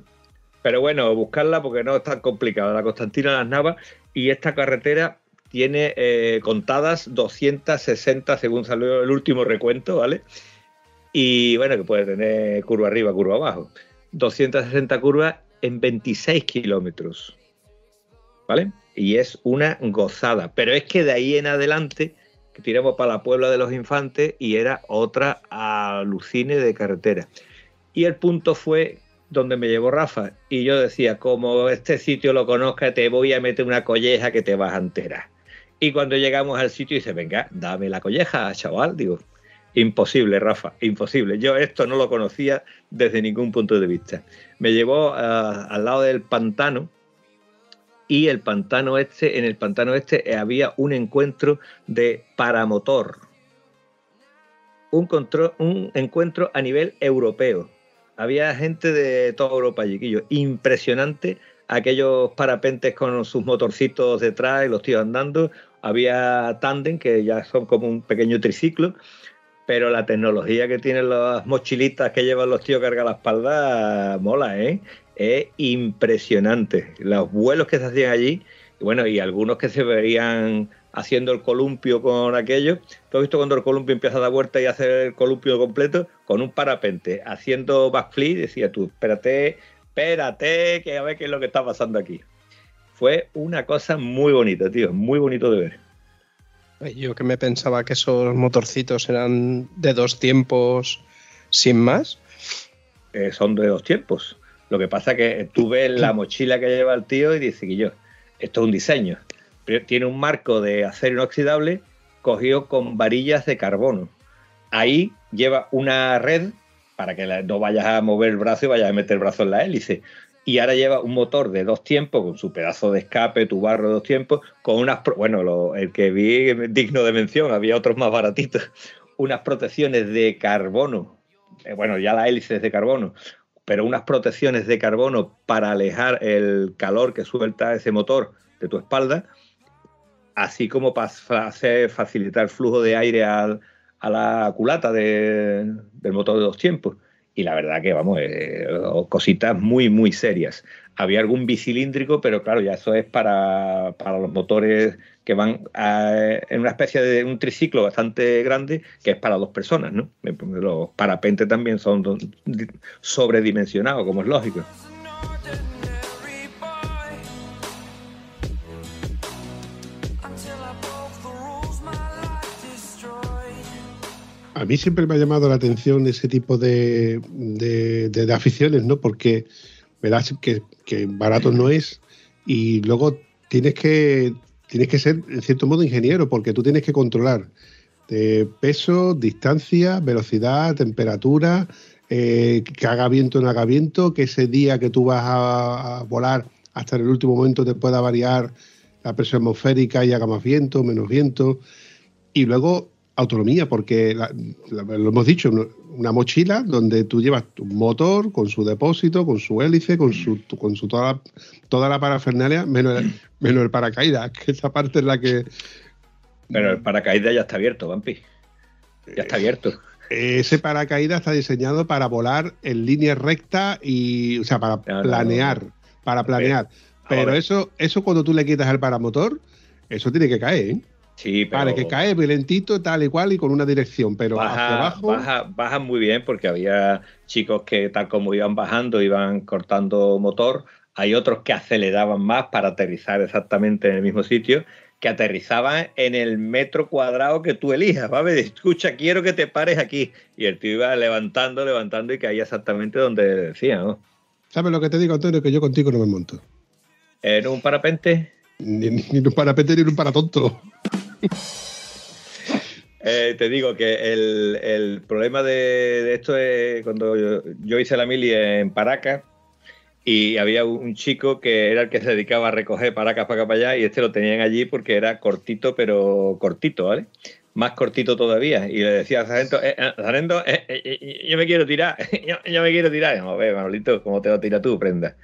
Pero bueno, buscarla porque no es tan complicado. La Constantina Las Navas y esta carretera tiene eh, contadas 260 según salió el último recuento, ¿vale? Y bueno, que puede tener curva arriba, curva abajo. 260 curvas en 26 kilómetros. ¿Vale? Y es una gozada. Pero es que de ahí en adelante, tiramos para la Puebla de los Infantes y era otra alucine de carretera. Y el punto fue donde me llevó Rafa. Y yo decía, como este sitio lo conozca, te voy a meter una colleja que te vas a enterar. Y cuando llegamos al sitio dice, venga, dame la colleja, chaval. Digo, imposible, Rafa, imposible. Yo esto no lo conocía desde ningún punto de vista. Me llevó ah, al lado del pantano y el pantano este, en el pantano este eh, había un encuentro de paramotor. Un, encuentro a nivel europeo. Había gente de toda Europa allí, Quillo. Impresionante aquellos parapentes con sus motorcitos detrás y los tíos andando. Había tándem, que ya son como un pequeño triciclo, pero la tecnología que tienen las mochilitas que llevan los tíos carga la espalda mola, ¿eh? Es impresionante. Los vuelos que se hacían allí, bueno, y algunos que se verían haciendo el columpio con aquello. ¿Tú has visto cuando el columpio empieza a dar vuelta y hacer el columpio completo? Con un parapente, haciendo backflip, decía tú, espérate, espérate, que a ver qué es lo que está pasando aquí. Fue una cosa muy bonita, tío, muy bonito de ver. Ay, Yo que me pensaba que esos motorcitos eran de dos tiempos sin más. Eh, son de dos tiempos. Lo que pasa que tú ves la mochila que lleva el tío y dices que yo, esto es un diseño. Tiene un marco de acero inoxidable cogido con varillas de carbono. Ahí lleva una red para que no vayas a mover el brazo y vayas a meter el brazo en la hélice. Y ahora lleva un motor de dos tiempos con su pedazo de escape, tu barro de dos tiempos, con unas, bueno, lo- el que vi digno de mención, había otros más baratitos, [LAUGHS] unas protecciones de carbono, eh, bueno, ya la hélice es de carbono, pero unas protecciones de carbono para alejar el calor que suelta ese motor de tu espalda, así como para hacer facilitar el flujo de aire al- a la culata de- del motor de dos tiempos. Y la verdad que, vamos, eh, cositas muy, muy serias. Había algún bicilíndrico, pero claro, ya eso es para, para los motores que van en una especie de un triciclo bastante grande, que es para dos personas, ¿no? Los parapentes también son do- di- sobredimensionados, como es lógico. A mí siempre me ha llamado la atención ese tipo de, de- de- aficiones, ¿no? Porque verás que, que barato no es y luego tienes que tienes que ser, en cierto modo, ingeniero, porque tú tienes que controlar eh, peso, distancia, velocidad, temperatura, eh, que haga viento o no haga viento, que ese día que tú vas a, a volar hasta el último momento te pueda variar la presión atmosférica y haga más viento, menos viento. Y luego autonomía, porque la- la- lo hemos dicho, una- mochila donde tú llevas tu motor con su depósito, con su hélice, con su, con su toda, la, toda la parafernalia, menos el, menos el paracaídas, que esa parte es la que Pero el paracaídas ya está abierto, Vampi. Ya está abierto. ese paracaídas está diseñado para volar en línea recta y, o sea, para No, planear, no, para planear. a Pero eso, eso cuando tú le quitas el paramotor, eso tiene que caer, ¿eh? Sí, pero Vale, que cae lentito, tal y cual, y con una dirección, pero hacia baja, abajo. baja, baja muy bien porque había chicos que tal como iban bajando iban cortando motor, hay otros que aceleraban más para aterrizar exactamente en el mismo sitio, que aterrizaban en el metro cuadrado que tú elijas, ¿vale? [LAUGHS] Escucha, quiero que te pares aquí. Y el tío iba levantando, levantando y caía exactamente donde decía, ¿no? ¿Sabes lo que te digo, Antonio? Que yo contigo no me monto. En un parapente Ni, ni, un parapente ni en un paratonto. [LAUGHS] Eh, te digo que el, el problema de, esto es cuando yo, hice la mili en Paracas y había un chico que era el que se dedicaba a recoger Paracas para acá para allá y este lo tenían allí porque era cortito, pero cortito, ¿vale? Más cortito todavía. Y le decía al sargento, eh, eh, sargento, eh, yo me quiero tirar, [LAUGHS] yo, me quiero tirar. Yo, a ver, Manolito, ¿cómo te lo tiras tú, prenda?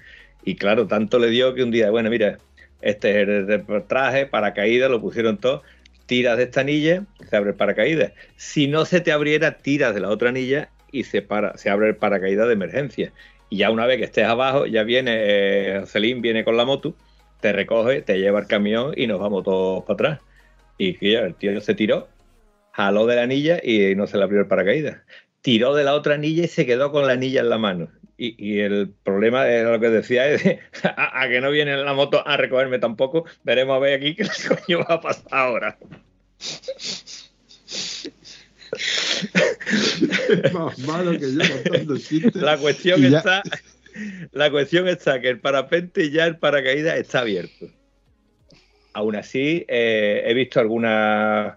Y claro, tanto le dio que un día, bueno, mira, este es el de traje, paracaídas, lo pusieron todo, tiras de esta anilla, se abre el paracaídas. Si no se te abriera, tiras de la otra anilla y se, para, se abre el paracaídas de emergencia. Y ya una vez que estés abajo, ya viene, eh, viene con la moto, te recoge, te lleva al camión y nos vamos todos para atrás. Y ya, el tío se tiró, jaló de la anilla y no se le abrió el paracaídas. Tiró de la otra anilla y se quedó con la anilla en la mano. Y, y el problema era lo que decía, es [LAUGHS] a, a que no viene la moto a recogerme tampoco, veremos a ver aquí qué [LAUGHS] coño va a pasar ahora. [LAUGHS] Más malo que yo contando chistes. La cuestión Y ya- está, la cuestión está que el parapente ya el paracaídas está abierto. Aún así, eh, he visto algunas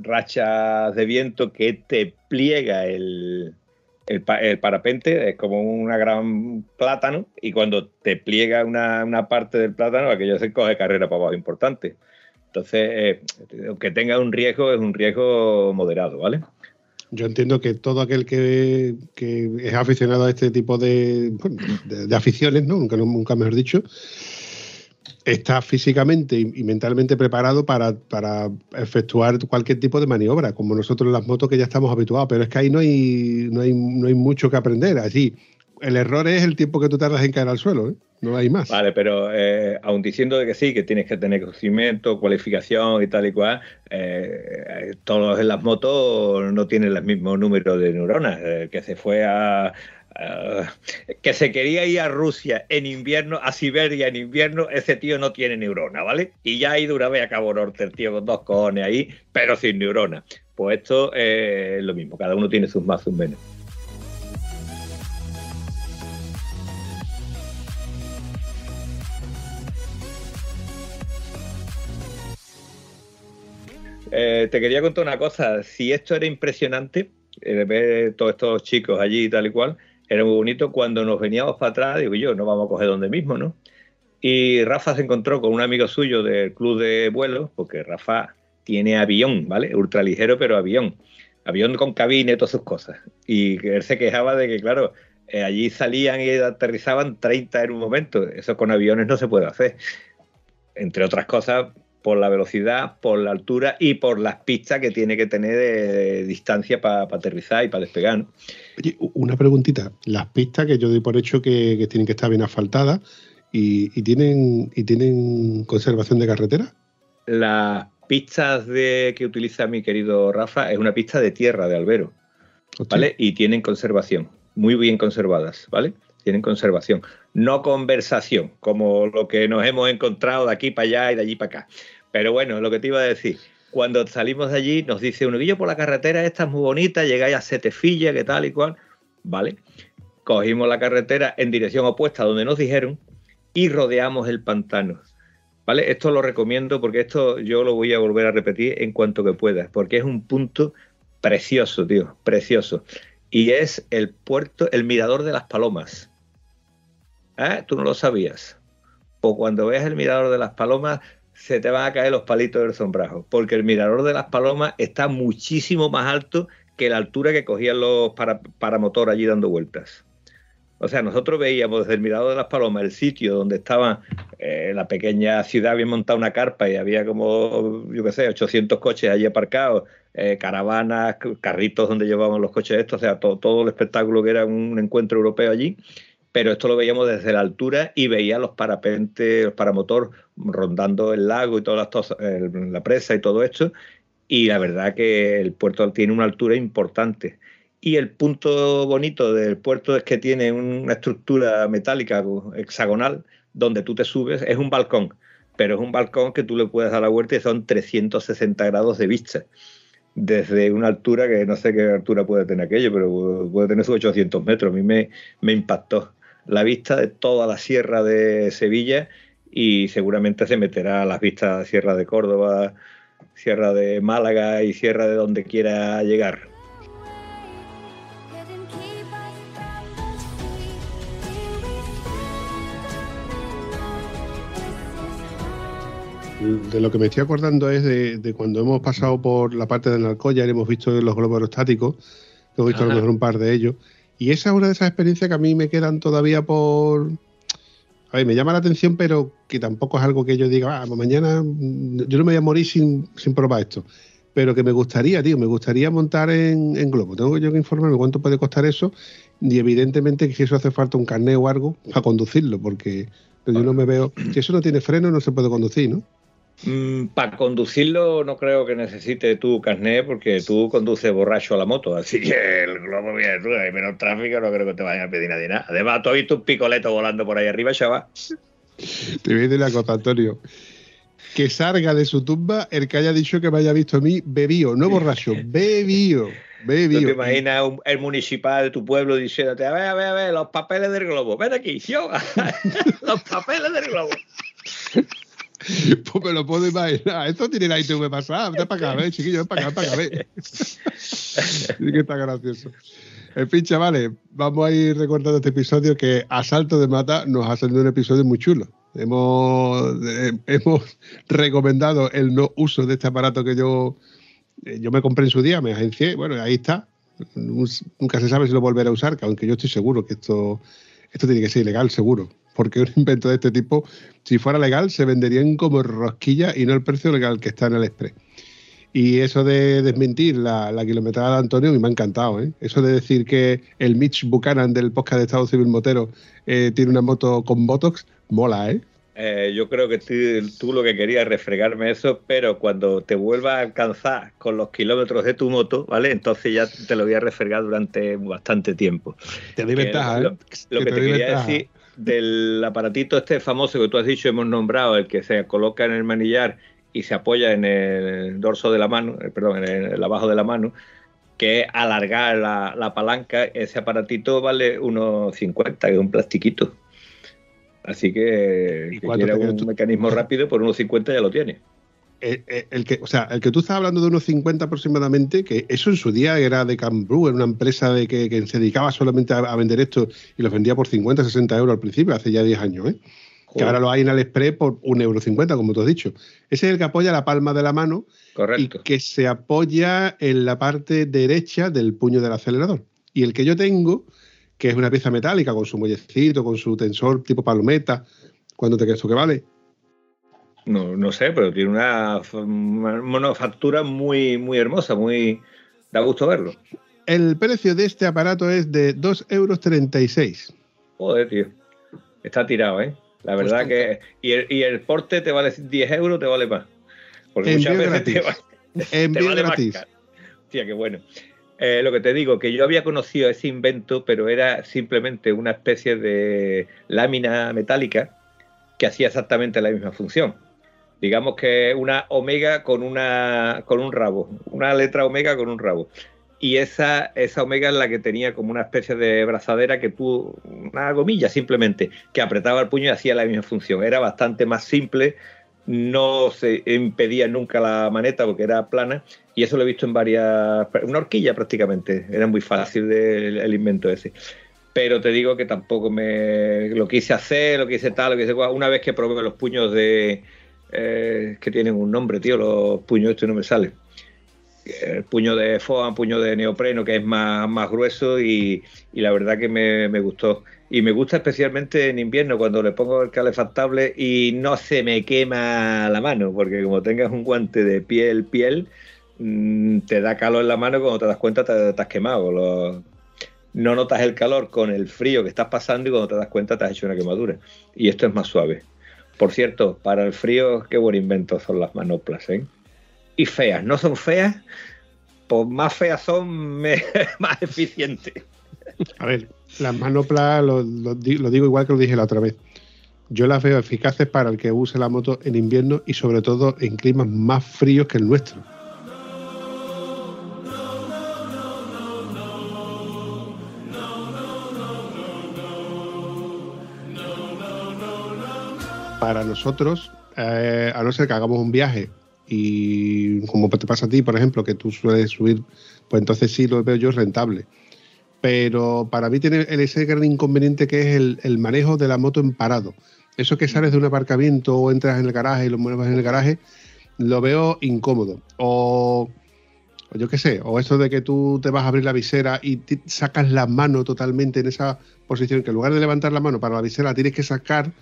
rachas de viento que te pliega el, el, el parapente, es como una gran plátano, y cuando te pliega una, una parte del plátano, aquello se coge carrera para abajo importante. Entonces, eh, aunque tenga un riesgo, es un riesgo moderado, ¿vale? Yo entiendo que todo aquel que, que es aficionado a este tipo de, bueno, de, de aficiones, ¿no? Nunca, nunca mejor dicho, está físicamente y, mentalmente preparado para, para efectuar cualquier tipo de maniobra, como nosotros en las motos que ya estamos habituados, pero es que ahí no hay, no hay, no hay mucho que aprender. Allí, el error es el tiempo que tú tardas en caer al suelo, ¿eh? no hay más. Vale, pero eh, aun diciendo de que sí, que tienes que tener conocimiento, cualificación y tal y cual, eh, todos en las motos no tienen el mismo número de neuronas. El que se fue a, a- que se quería ir a Rusia en invierno, a Siberia en invierno, ese tío no tiene neurona, ¿vale? Y ya ha ido una vez a Cabo Norte, el tío con dos cojones ahí, pero sin neurona. Pues esto es lo mismo, cada uno tiene sus más, sus menos. Eh, te quería contar una cosa. Si esto era impresionante, eh, ver todos estos chicos allí y tal y cual, era muy bonito. Cuando nos veníamos para atrás, digo yo, no vamos a coger donde mismo, ¿no? Y Rafa se encontró con un amigo suyo del club de vuelo, porque Rafa tiene avión, ¿vale? Ultraligero, pero avión. Avión con cabina y todas sus cosas. Y él se quejaba de que, claro, eh, allí salían y aterrizaban 30 en un momento. Eso con aviones no se puede hacer. Entre otras cosas, por la velocidad, por la altura y por las pistas que tiene que tener de distancia para aterrizar y para despegar. ¿no? Oye, una preguntita. Las pistas que yo doy por hecho que, que tienen que estar bien asfaltadas y, y tienen, y tienen conservación de carretera. Las pistas de, que utiliza mi querido Rafa es una pista de tierra, de albero, Hostia. ¿vale? Y tienen conservación, muy bien conservadas, ¿vale? Tienen conservación, no conversación, como lo que nos hemos encontrado de aquí para allá y de allí para acá. Pero bueno, lo que te iba a decir, cuando salimos de allí nos dice uno, yo por la carretera esta es muy bonita, llegáis a Setefilla, que tal y cual, ¿vale? Cogimos la carretera en dirección opuesta a donde nos dijeron y rodeamos el pantano. ¿Vale? Esto lo recomiendo porque esto yo lo voy a volver a repetir en cuanto que pueda, porque es un punto precioso, tío, precioso. Y es el puerto, el mirador de las palomas. ¿Ah? ¿Tú no lo sabías? O cuando veas el mirador de las palomas, se te van a caer los palitos del sombrajo, porque el mirador de las palomas está muchísimo más alto que la altura que cogían los para, paramotor allí dando vueltas. O sea, nosotros veíamos desde el mirador de las palomas el sitio donde estaba eh, la pequeña ciudad, había montado una carpa y había como, yo qué sé, 800 coches allí aparcados, eh, caravanas, carritos donde llevaban los coches estos, o sea, to- todo el espectáculo que era un encuentro europeo allí. Pero esto lo veíamos desde la altura y veía los parapentes, los paramotor rondando el lago y todas las la presa y todo esto. Y la verdad que el puerto tiene una altura importante. Y el punto bonito del puerto es que tiene una estructura metálica hexagonal donde tú te subes, es un balcón, pero es un balcón que tú le puedes dar la vuelta y son 360 grados de vista. Desde una altura que no sé qué altura puede tener aquello, pero puede tener sus 800 metros. A mí me, me impactó la vista de toda la sierra de Sevilla y seguramente se meterá a las vistas de Sierra de Córdoba, Sierra de Málaga y Sierra de donde quiera llegar. De lo que me estoy acordando es de, de cuando hemos pasado por la parte de Narcoya y hemos visto los globos aerostáticos, hemos visto a lo Ajá. mejor un par de ellos, y esa es una de esas experiencias que a mí me quedan todavía por... A ver, me llama la atención, pero que tampoco es algo que yo diga, ah, pues mañana mm, yo no me voy a morir sin, sin probar esto. Pero que me gustaría, tío, me gustaría montar en, en globo. Tengo yo que informarme cuánto puede costar eso y evidentemente que si eso hace falta un carnet o algo para conducirlo, porque yo no me veo... Si eso no tiene freno no se puede conducir, ¿no? Para conducirlo no creo que necesite tu carnet porque tú conduces borracho a la moto, así que el globo viene tú, hay menos tráfico, no creo que te vayan a pedir nadie nada. Además, tú has visto un picoleto volando por ahí arriba, chaval. Te voy a decir una cosa, Antonio. Que salga de su tumba el que haya dicho que me haya visto a mí bebío, no borracho, bebío, ¿Tú bebío. te imaginas un- el municipal de tu pueblo diciéndote, a ver, a ver, a ver, los papeles del globo, ven aquí, yo, [LAUGHS] los papeles del globo. [LAUGHS] Pues me lo puedo imaginar. Esto tiene la ITV pasada. Ven para acá, ven, chiquillo, ven para acá, ven para acá, ven. [LAUGHS] Sí que está gracioso. En fin, chavales, vamos a ir recordando este episodio que Asalto de Mata nos ha salido un episodio muy chulo. Hemos, eh, hemos recomendado el no uso de este aparato que yo, eh, yo me compré en su día, me agencié, bueno, ahí está. Nunca se sabe si lo volveré a usar, que aunque yo estoy seguro que esto, esto tiene que ser ilegal, seguro. Porque un invento de este tipo, si fuera legal, se venderían como rosquilla y no el precio legal que está en el Express. Y eso de desmentir la, la kilometrada de Antonio, me ha encantado. ¿eh? Eso de decir que el Mitch Buchanan del podcast de Estado Civil Motero eh, tiene una moto con Botox, mola, ¿eh? Eh, yo creo que tú, tú lo que querías es refregarme eso, pero cuando te vuelvas a alcanzar con los kilómetros de tu moto, ¿vale? Entonces ya te lo voy a refregar durante bastante tiempo. Te doy ventaja, lo, ¿eh? lo que te doy quería ventaja. decir del aparatito este famoso que tú has dicho, hemos nombrado, el que se coloca en el manillar y se apoya en el dorso de la mano, eh, perdón, en el, abajo de la mano, que es alargar la, la palanca, ese aparatito vale unos 50, que es un plastiquito. Así que, ¿Y que cuánto quiera te queda un tú? mecanismo rápido, por unos 50 ya lo tiene. El, el- el que, o sea, el que tú estás hablando de unos 50 aproximadamente, que eso en su día era de Cambrew, era una empresa de que, que se dedicaba solamente a, a vender esto y los vendía por 50, 60 euros al principio, hace ya 10 años, ¿eh? Que ahora lo hay en Aliexpress por 1,50 euro, como tú has dicho. Ese es el que apoya la palma de la mano Correcto. y que se apoya en la parte derecha del puño del acelerador. Y el que yo tengo, que es una pieza metálica con su muellecito, con su tensor tipo palometa, ¿cuánto te crees tú que vale? No, no sé, pero tiene una manufactura muy, muy hermosa, muy da gusto verlo. El precio de este aparato es de 2,36 euros. Joder, tío. Está tirado, ¿eh? La Pues verdad que. Y el, y el porte te vale 10 euros, te vale más. Porque Envío muchas veces te, gratis. te vale más gratis. caro. Hostia, qué bueno. Eh, lo que te digo, que yo había conocido ese invento, pero era simplemente una especie de lámina metálica que hacía exactamente la misma función. Digamos que una omega con, una, con un rabo, una letra omega con un rabo. Y esa, esa omega es la que tenía como una especie de brazadera que tú, una gomilla simplemente, que apretaba el puño y hacía la misma función. Era bastante más simple, no se impedía nunca la maneta porque era plana y eso lo he visto en varias, una horquilla prácticamente, era muy fácil de- el invento ese. Pero te digo que tampoco me lo quise hacer, lo quise tal, lo quise. Una vez que probé los puños de eh, que tienen un nombre, tío, los puños estos no me salen. El puño de foam, puño de neopreno, que es más, más grueso y, y la verdad que me, me gustó. Y me gusta especialmente en invierno cuando le pongo el calefactable y no se me quema la mano, porque como tengas un guante de piel, piel, mm, te da calor en la mano cuando te das cuenta te, te has quemado. No notas el calor con el frío que estás pasando y cuando te das cuenta te has hecho una quemadura. Y esto es más suave. Por cierto, para el frío, qué buen invento son las manoplas, ¿eh? Y feas, no son feas, pues más feas son [LAUGHS] más eficientes. A ver, las manoplas, lo digo igual que lo dije la otra vez. Yo las veo eficaces para el que use la moto en invierno y sobre todo en climas más fríos que el nuestro. Para nosotros, eh, a no ser que hagamos un viaje y como te pasa a ti, por ejemplo, que tú sueles subir, pues entonces sí lo veo yo rentable pero para mí tiene ese gran inconveniente que es el, manejo de la moto en parado. Eso que sales de un aparcamiento o entras en el garaje y lo mueves en el garaje, lo veo incómodo. O, yo qué sé, o eso de que tú te vas a abrir la visera y sacas la mano totalmente en esa posición, que en lugar de levantar la mano para la visera, tienes que sacar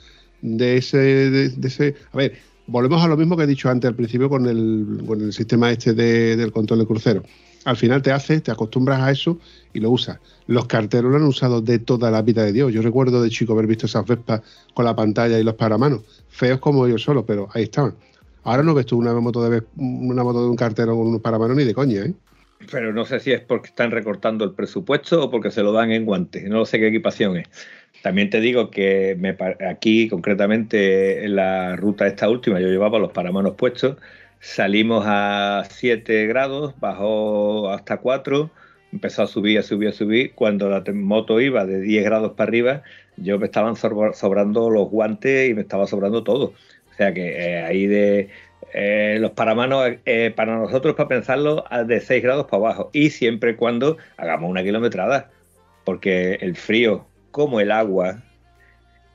de ese, de, de ese... A ver, volvemos a lo mismo que he dicho antes al principio con el, con el sistema este de- del control de crucero. Al final te haces, te acostumbras a eso y lo usas. Los carteros lo han usado de toda la vida de Dios. Yo recuerdo de chico haber visto esas Vespas con la pantalla y los paramanos, feos como ellos solos, pero ahí estaban. Ahora no ves tú una moto de una moto de un cartero con unos paramanos ni de coña, ¿eh? Pero no sé si es porque están recortando el presupuesto o porque se lo dan en guantes. No sé qué equipación es. También te digo que aquí, concretamente, en la ruta esta última, yo llevaba los paramanos puestos. Salimos a 7 grados, bajó hasta 4, empezó a subir, a subir, a subir. Cuando la moto iba de 10 grados para arriba, yo me estaban sobra- sobrando los guantes y me estaba sobrando todo. O sea que eh, ahí de eh, los paramanos, eh, para nosotros, para pensarlo, de 6 grados para abajo. Y siempre cuando hagamos una kilometrada. Porque el frío, como el agua,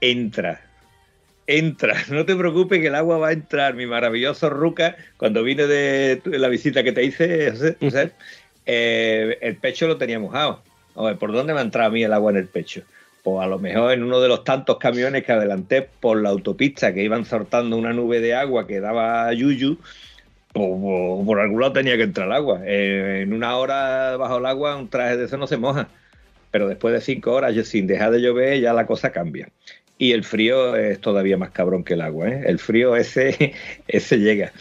entra. Entra, [LAUGHS] no te preocupes que el agua va a entrar. Mi maravilloso Ruca, cuando vine de la visita que te hice, José, José, eh, el pecho lo tenía mojado. Oye, ¿por dónde me ha entrado a mí el agua en el pecho? Pues a lo mejor en uno de los tantos camiones que adelanté por la autopista que iban soltando una nube de agua que daba yuyu, pues, por, por algún lado tenía que entrar el agua. Eh, en una hora bajo el agua un traje de eso no se moja. Pero después de cinco horas, sin dejar de llover, ya la cosa cambia. Y el frío es todavía más cabrón que el agua. ¿eh? El frío ese, [LAUGHS] ese llega.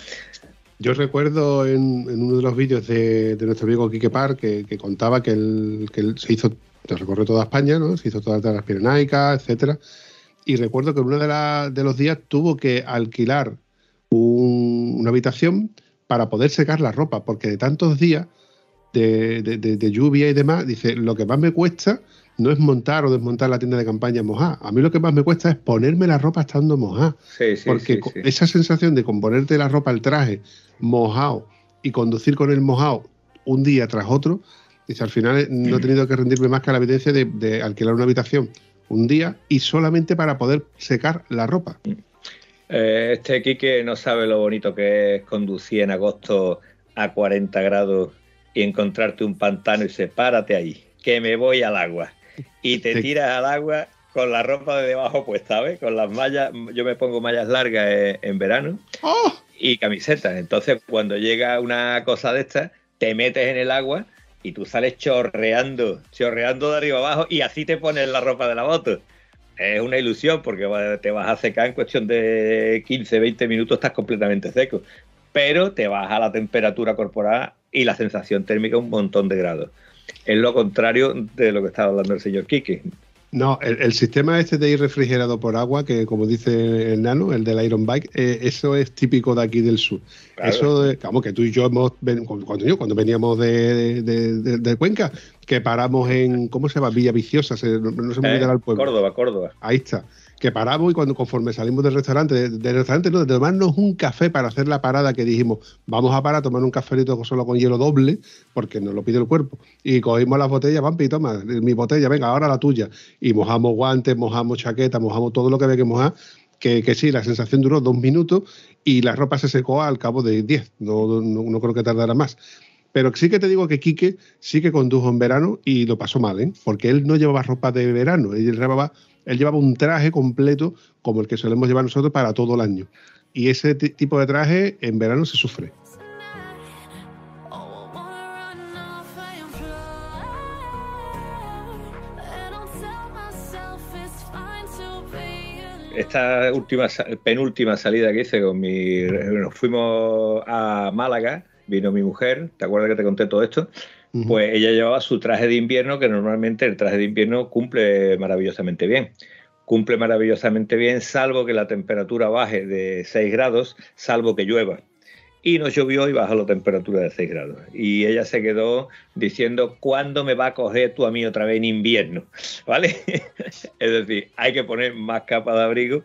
Yo recuerdo en, uno de los vídeos de, nuestro amigo Quique Par que, contaba que él, se hizo, se recorrió toda España, ¿no? Se hizo todas las Pirenaicas, etcétera. Y recuerdo que en uno de, la- los días tuvo que alquilar un- una habitación para poder secar la ropa, porque de tantos días de, de- de- de lluvia y demás, dice, lo que más me cuesta no es montar o desmontar la tienda de campaña mojada. A mí lo que más me cuesta es ponerme la ropa estando mojada. Sí, sí, Porque sí, esa sensación de componerte la ropa, el traje mojado y conducir con el mojado un día tras otro, dice, al final eh, no he tenido que rendirme más que a la evidencia de, de alquilar una habitación un día y solamente para poder secar la ropa. Eh, este Quique no sabe lo bonito que es conducir en agosto a 40 grados y encontrarte un pantano y se párate ahí, que me voy al agua. Y te tiras al agua con la ropa de debajo puesta, ¿sabes? Con las mallas, yo me pongo mallas largas eh, en verano ¡Oh! y camisetas. Entonces, cuando llega una cosa de estas, te metes en el agua y tú sales chorreando, chorreando de arriba abajo y así te pones la ropa de la moto. Es una ilusión porque va- te vas a secar en cuestión de 15, 20 minutos, estás completamente seco. Pero te baja la temperatura corporal y la sensación térmica un montón de grados. Es lo contrario de lo que estaba hablando el señor Kike. No, el, el sistema este de ir refrigerado por agua, que como dice el nano, el del Iron Bike, eh, eso es típico de aquí del sur. Claro. Eso, de, vamos, que tú y yo hemos, cuando, yo, cuando veníamos de, de- de- de Cuenca, que paramos en, ¿cómo se llama? Villa Viciosa, se, no, no se me Eh, olvidará el pueblo. Córdoba, Córdoba. Ahí está. Que paramos y cuando conforme salimos del restaurante, de- del restaurante no, de tomarnos un café para hacer la parada que dijimos, vamos a parar a tomar un cafelito solo con hielo doble, porque nos lo pide el cuerpo. Y cogimos las botellas, vampi, toma, mi botella, venga, ahora la tuya. Y mojamos guantes, mojamos chaqueta, mojamos todo lo que había que mojar. Que, que sí, la sensación duró dos minutos y la ropa se secó al cabo de diez. No, no, no creo que tardara más. Pero sí que te digo que Quique sí que condujo en verano y lo pasó mal, ¿eh? porque él no llevaba ropa de verano, él llevaba, él llevaba un traje completo como el que solemos llevar nosotros para todo el año. Y ese ti- tipo de traje en verano se sufre. Esta última, penúltima salida que hice con mi. Nos fuimos a Málaga, vino mi mujer, ¿te acuerdas que te conté todo esto? Pues ella llevaba su traje de invierno, que normalmente el traje de invierno cumple maravillosamente bien. Cumple maravillosamente bien, salvo que la temperatura baje de 6 grados, salvo que llueva. Y nos llovió y bajó la temperatura de 6 grados. Y ella se quedó diciendo, ¿cuándo me va a coger tú a mí otra vez en invierno? [LAUGHS] ¿Vale? [LAUGHS] es decir, hay que poner más capa de abrigo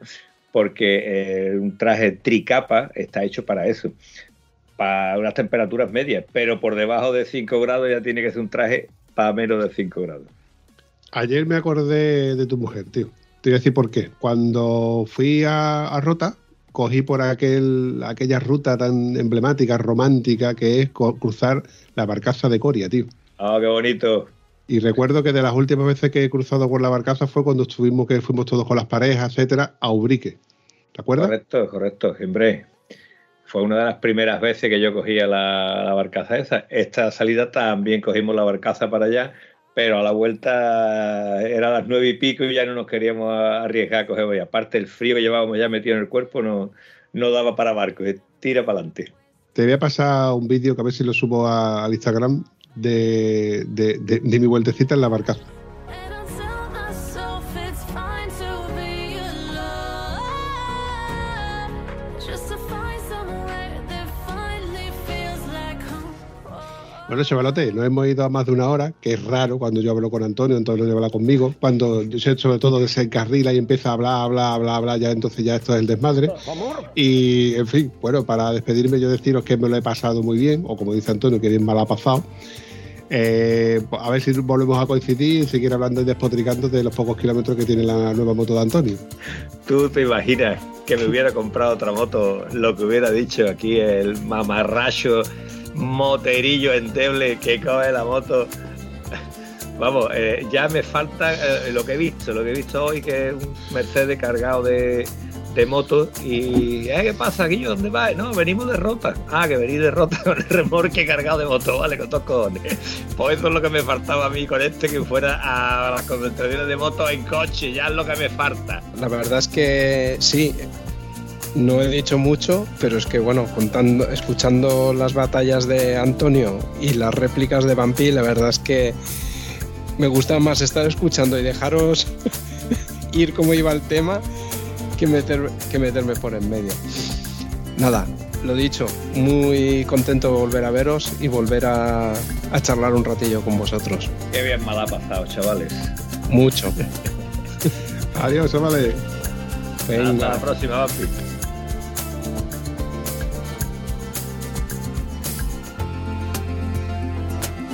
porque eh, un traje tricapa está hecho para eso, para unas temperaturas medias, pero por debajo de 5 grados ya tiene que ser un traje para menos de 5 grados. Ayer me acordé de tu mujer, tío. Te voy a decir por qué. Cuando fui a, a Rota, cogí por aquel, aquella ruta tan emblemática, romántica, que es cruzar la barcaza de Coria, tío. ¡Ah, qué bonito! Y recuerdo que de las últimas veces que he cruzado por la barcaza fue cuando estuvimos, que fuimos todos con las parejas, etcétera, a Ubrique. ¿Te acuerdas? Correcto, correcto, hombre. Fue una de las primeras veces que yo cogía la, barcaza esa. Esta salida también cogimos la barcaza para allá, pero a la vuelta era las nueve y pico y ya no nos queríamos arriesgar a coger. Y aparte el frío que llevábamos ya metido en el cuerpo no, daba para barco, eh, tira para adelante. Te voy a pasar un vídeo que a ver si lo subo a- al Instagram de mi vueltecita en la barcaza. Bueno, chavalote, nos hemos ido a más de una hora, que es raro cuando yo hablo con Antonio, Antonio habla conmigo. Cuando yo sé, sobre todo, se encarrila y empieza a hablar, hablar, hablar, hablar, ya entonces ya esto es el desmadre. Y, en fin, bueno, para despedirme yo deciros que me lo he pasado muy bien, o como dice Antonio, que bien mal ha pasado. Eh, a ver si volvemos a coincidir y seguir hablando y despotricando de los pocos kilómetros que tiene la nueva moto de Antonio. ¿Tú te imaginas que me hubiera comprado otra moto? Lo que hubiera dicho aquí el mamarracho moterillo endeble que coge la moto. Vamos, eh, ya me falta eh, lo que he visto, lo que he visto hoy, que es un Mercedes cargado de, de motos. Y, eh, ¿qué pasa aquí? ¿Dónde vas? No, venimos de rota. Ah, que venís de rota con el remolque cargado de moto, vale, con dos cojones. Pues eso es lo que me faltaba a mí con este, que fuera a las concentraciones de motos en coche, ya es lo que me falta. La verdad es que sí, no he dicho mucho, pero es que bueno, contando, escuchando las batallas de Antonio y las réplicas de Vampi, la verdad es que me gusta más estar escuchando y dejaros [LAUGHS] ir como iba el tema que, meter, que meterme por en medio. Nada, lo dicho, muy contento de volver a veros y volver a, a charlar un ratillo con vosotros. Qué bien mal ha pasado, chavales. Mucho. [LAUGHS] Adiós, vale. Hasta la próxima, Vampi.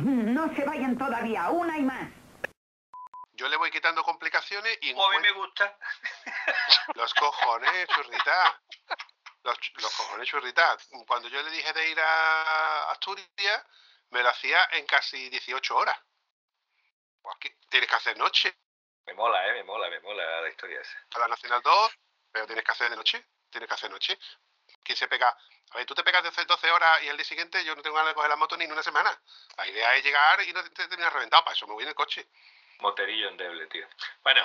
[LAUGHS] No se vayan todavía, una y más. Yo le voy quitando complicaciones y Como a mí me gusta. [LAUGHS] Los cojones, churrita. Los, cojones, churrita. Cuando yo le dije de ir a Asturias, me lo hacía en casi 18 horas. Pues aquí tienes que hacer noche Me mola, eh, me mola, me mola la historia esa. a la Nacional 2, pero tienes que hacer de noche. Tienes que hacer noche. ¿Quién se pega? A ver, tú te pegas 12 12 horas y el día siguiente yo no tengo ganas de coger la moto ni en una semana. La idea es llegar y no te, te terminas reventado. Para eso me voy en el coche. Moterillo endeble, tío. Bueno,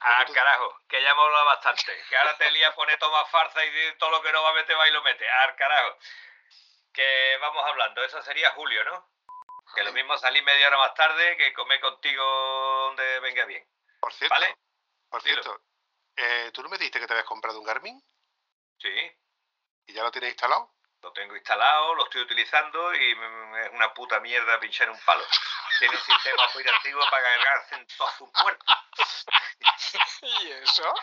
al carajo, que ya hemos hablado bastante. Que ahora te lía pone toma farsa y todo lo que no va a meter va y lo mete. Al carajo. Que vamos hablando. Eso sería Julio, ¿no? Que lo mismo salí media hora más tarde que comer contigo donde venga bien. Por cierto, ¿Vale? por cierto, eh, ¿tú no me dijiste que te habías comprado un Garmin Sí, y ya lo tienes instalado? lo tengo instalado, lo estoy utilizando y mm, es una puta mierda pinchar un palo. Tiene un sistema operativo para cargarse en todos sus muertos. [LAUGHS] ¿Y eso?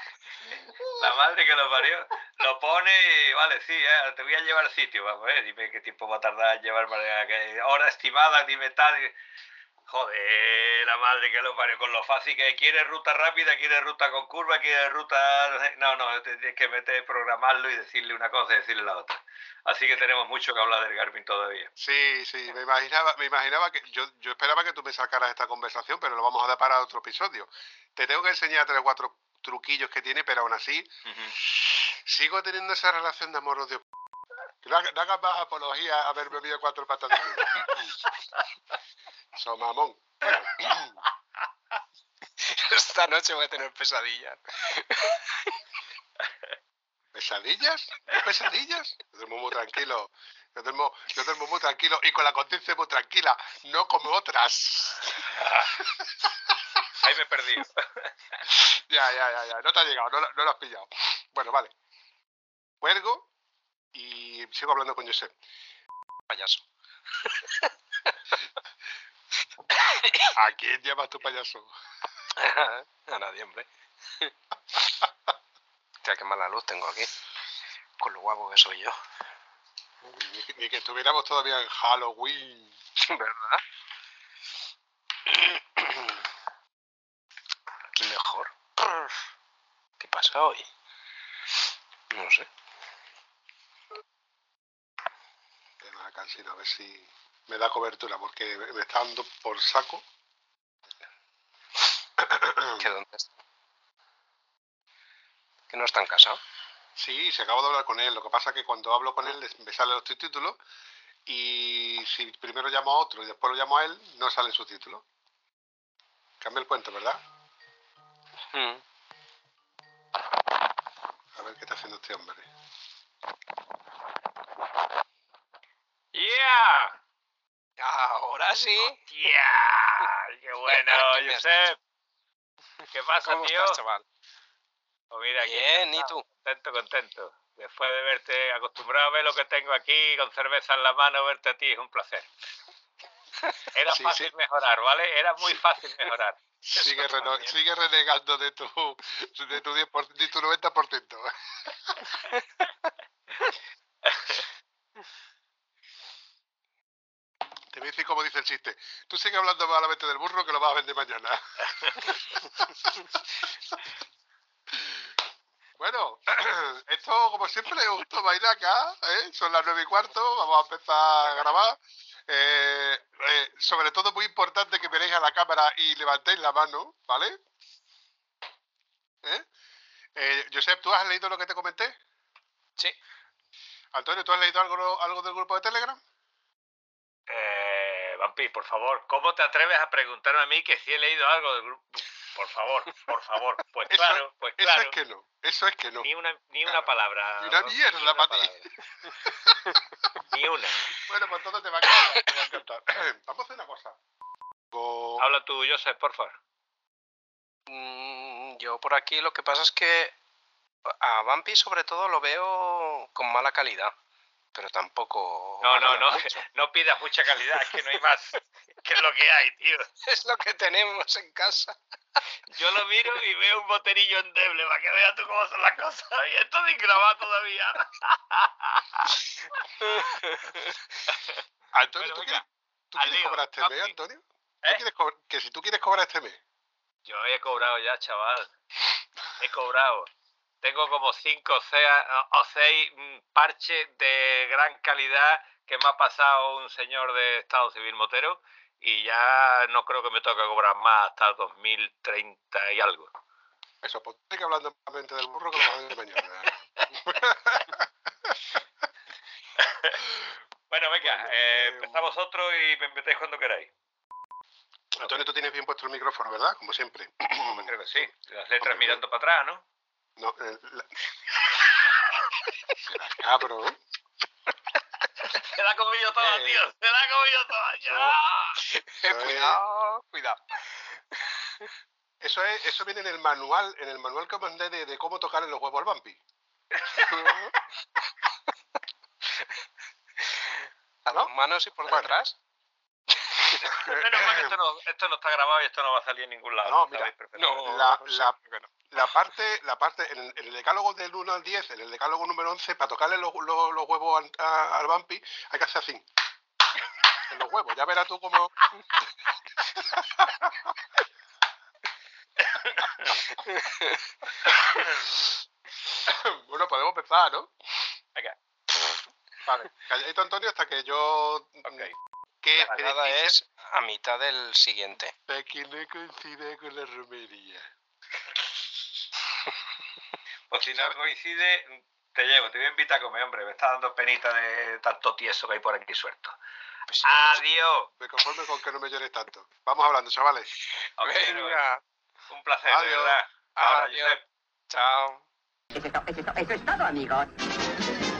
La madre que lo parió. Lo pone y vale, sí, eh, te voy a llevar al sitio. Vamos, eh, dime qué tiempo va a tardar en llevar para que hora estimada, dime tal. y- Joder, la madre que lo parió. Con lo fácil que quiere ruta rápida, quiere ruta con curva, quiere ruta. no. No, tienes que meter, programarlo y decirle una cosa y decirle la otra. Así que tenemos mucho que hablar del Garmin todavía. Sí, sí, me imaginaba, me imaginaba que yo, yo esperaba que tú me sacaras esta conversación, pero lo vamos a dar para otro episodio. Te tengo que enseñar tres o cuatro truquillos que tiene, pero aún así sigo teniendo esa relación de amor odio. [LAUGHS] No no hagas más apología a haber bebido cuatro patas de. [LAUGHS] So mamón. [COUGHS] Esta noche voy a tener pesadillas. ¿Pesadillas? ¿Qué pesadillas? Yo duermo muy tranquilo. Yo duermo, yo duermo muy tranquilo y con la conciencia muy tranquila, no como otras. [LAUGHS] Ahí me he perdido. [LAUGHS] Ya, ya, ya, ya. No te ha llegado, no, lo- no lo has pillado. Bueno, vale. Cuelgo y sigo hablando con Josep. Payaso. [LAUGHS] [LAUGHS] ¿A quién llamas tu payaso? [LAUGHS] A nadie, hombre. [LAUGHS] Hostia, qué mala luz tengo aquí. Con lo guapo que soy yo. Ni, ni que estuviéramos todavía en Halloween. ¿Verdad? [CLEARS THROAT] Aquí mejor. [CLEARS THROAT] ¿Qué pasa hoy? No sé. Tema cansino, a ver si me da cobertura, porque me está dando por saco. [CLEARS THROAT] ¿Que dónde está? ¿Que no están casados? Sí, se acabo de hablar con él. Lo que pasa es que cuando hablo con él me salen los subtítulos y si primero llamo a otro y después lo llamo a él, no sale su título. Cambia el cuento, ¿verdad? Mm. A ver qué está haciendo este hombre. ¡Yeah! Ahora sí. ¡Yeah! [LAUGHS] ¡Qué bueno, ¿Qué me has Josep! ¿Qué pasa, ¿Cómo tío? estás, chaval? Pues mira, Bien, ¿y tú? Contento, contento. Después de verte acostumbrado a ver lo que tengo aquí, con cerveza en la mano, verte a ti es un placer. [LAUGHS] Era Sí, fácil sí. mejorar, ¿vale? Era muy fácil mejorar. [LAUGHS] Sigue, reno- renegando de tu, de tu, 10%, de tu 90%. Te voy a decir como dice el chiste. Tú sigue hablando malamente del burro que lo vas a vender mañana. [LAUGHS] bueno, [CLEARS THROAT] esto como siempre es un toma y daca, ¿eh? Son las nueve y cuarto, vamos a empezar a grabar. Eh, eh, sobre todo muy importante que miréis a la cámara y levantéis la mano, ¿vale? ¿Eh? Eh, Josep, ¿tú has leído lo que te comenté? Sí. Antonio, ¿tú has leído algo, algo del grupo de Telegram? Eh, Vampi, por favor, ¿cómo te atreves a preguntarme a mí que si he leído algo del grupo? Por favor, por favor. Pues Eso- claro, pues Eso claro. es que no, eso es que no. Ni una, ni una palabra. Ni una mierda ni una para ti. Ni una. Bueno, pues todo te va a encantar. te va a encantar. [CLEARS THROAT] Vamos a hacer una cosa. Go- Habla tú, Joseph, por favor. Mm, Yo por aquí lo que pasa es que a Vampi sobre todo lo veo con mala calidad, pero tampoco... No, no, no. mucho. [LAUGHS] No pidas mucha calidad, es que no hay más. ¿Qué es lo que hay, tío? [LAUGHS] Es lo que tenemos en casa. Yo lo miro y veo un boterillo endeble para que veas tú cómo son las cosas. Y esto sin grabar todavía. [LAUGHS] Antonio, Bueno, ¿tú quieres, tú quieres cobrar este mes, Antonio? ¿Tú ¿Eh? quieres que si tú quieres cobrar este mes, Yo he cobrado ya, chaval. He cobrado. Tengo como cinco o seis, o seis mm, parches de gran calidad que me ha pasado un señor de Estado Civil Motero y ya no creo que me toque cobrar más hasta 2030 y algo. eso, pues sigue hablando malamente del burro que lo vas a mañana. Venga, Bueno, eh, eh, empezad vosotros y me metéis cuando queráis. Antonio, tú tienes bien puesto el micrófono, ¿verdad? Como siempre. Creo que sí. [COUGHS] Las letras mirando para atrás, ¿no? No, eh, la- [LAUGHS] Será cabrón. Se la ha comido toda, Eh. tío. Se la ha comido toda. ¡Ya! [LAUGHS] Eso es- cuidado, cuidado. [LAUGHS] Eso, es, eso viene en el manual, en el manual que mandé de, de cómo tocarle los huevos al vampi. A manos y por Bueno. detrás. Menos mal que esto no, esto no está grabado y esto no va a salir en ningún lado. No, mira. No, La- parte, la parte en, el, en el decálogo del 1 al 10, en el decálogo número 11, para tocarle los, los- los huevos al, a- al vampi, hay que hacer así. En los huevos, ya verás tú cómo. [LAUGHS] bueno, podemos empezar, ¿no? Venga. Vale, calladito Antonio hasta que yo. ¿Qué La nada es a mitad del siguiente. que no coincide con la romería? Pues [LAUGHS] si no coincide, te llevo, te voy a invitar a comer, hombre. Me está dando penita de tanto tieso que hay por aquí suelto. Pues sí, Adiós. Me conforme con que no me llores tanto. Vamos hablando, chavales. Ok, Venga, Un placer, de Adiós. verdad. Ahora, adiós. Josep. Chao. Eso es, to- eso es to- eso es todo, amigos.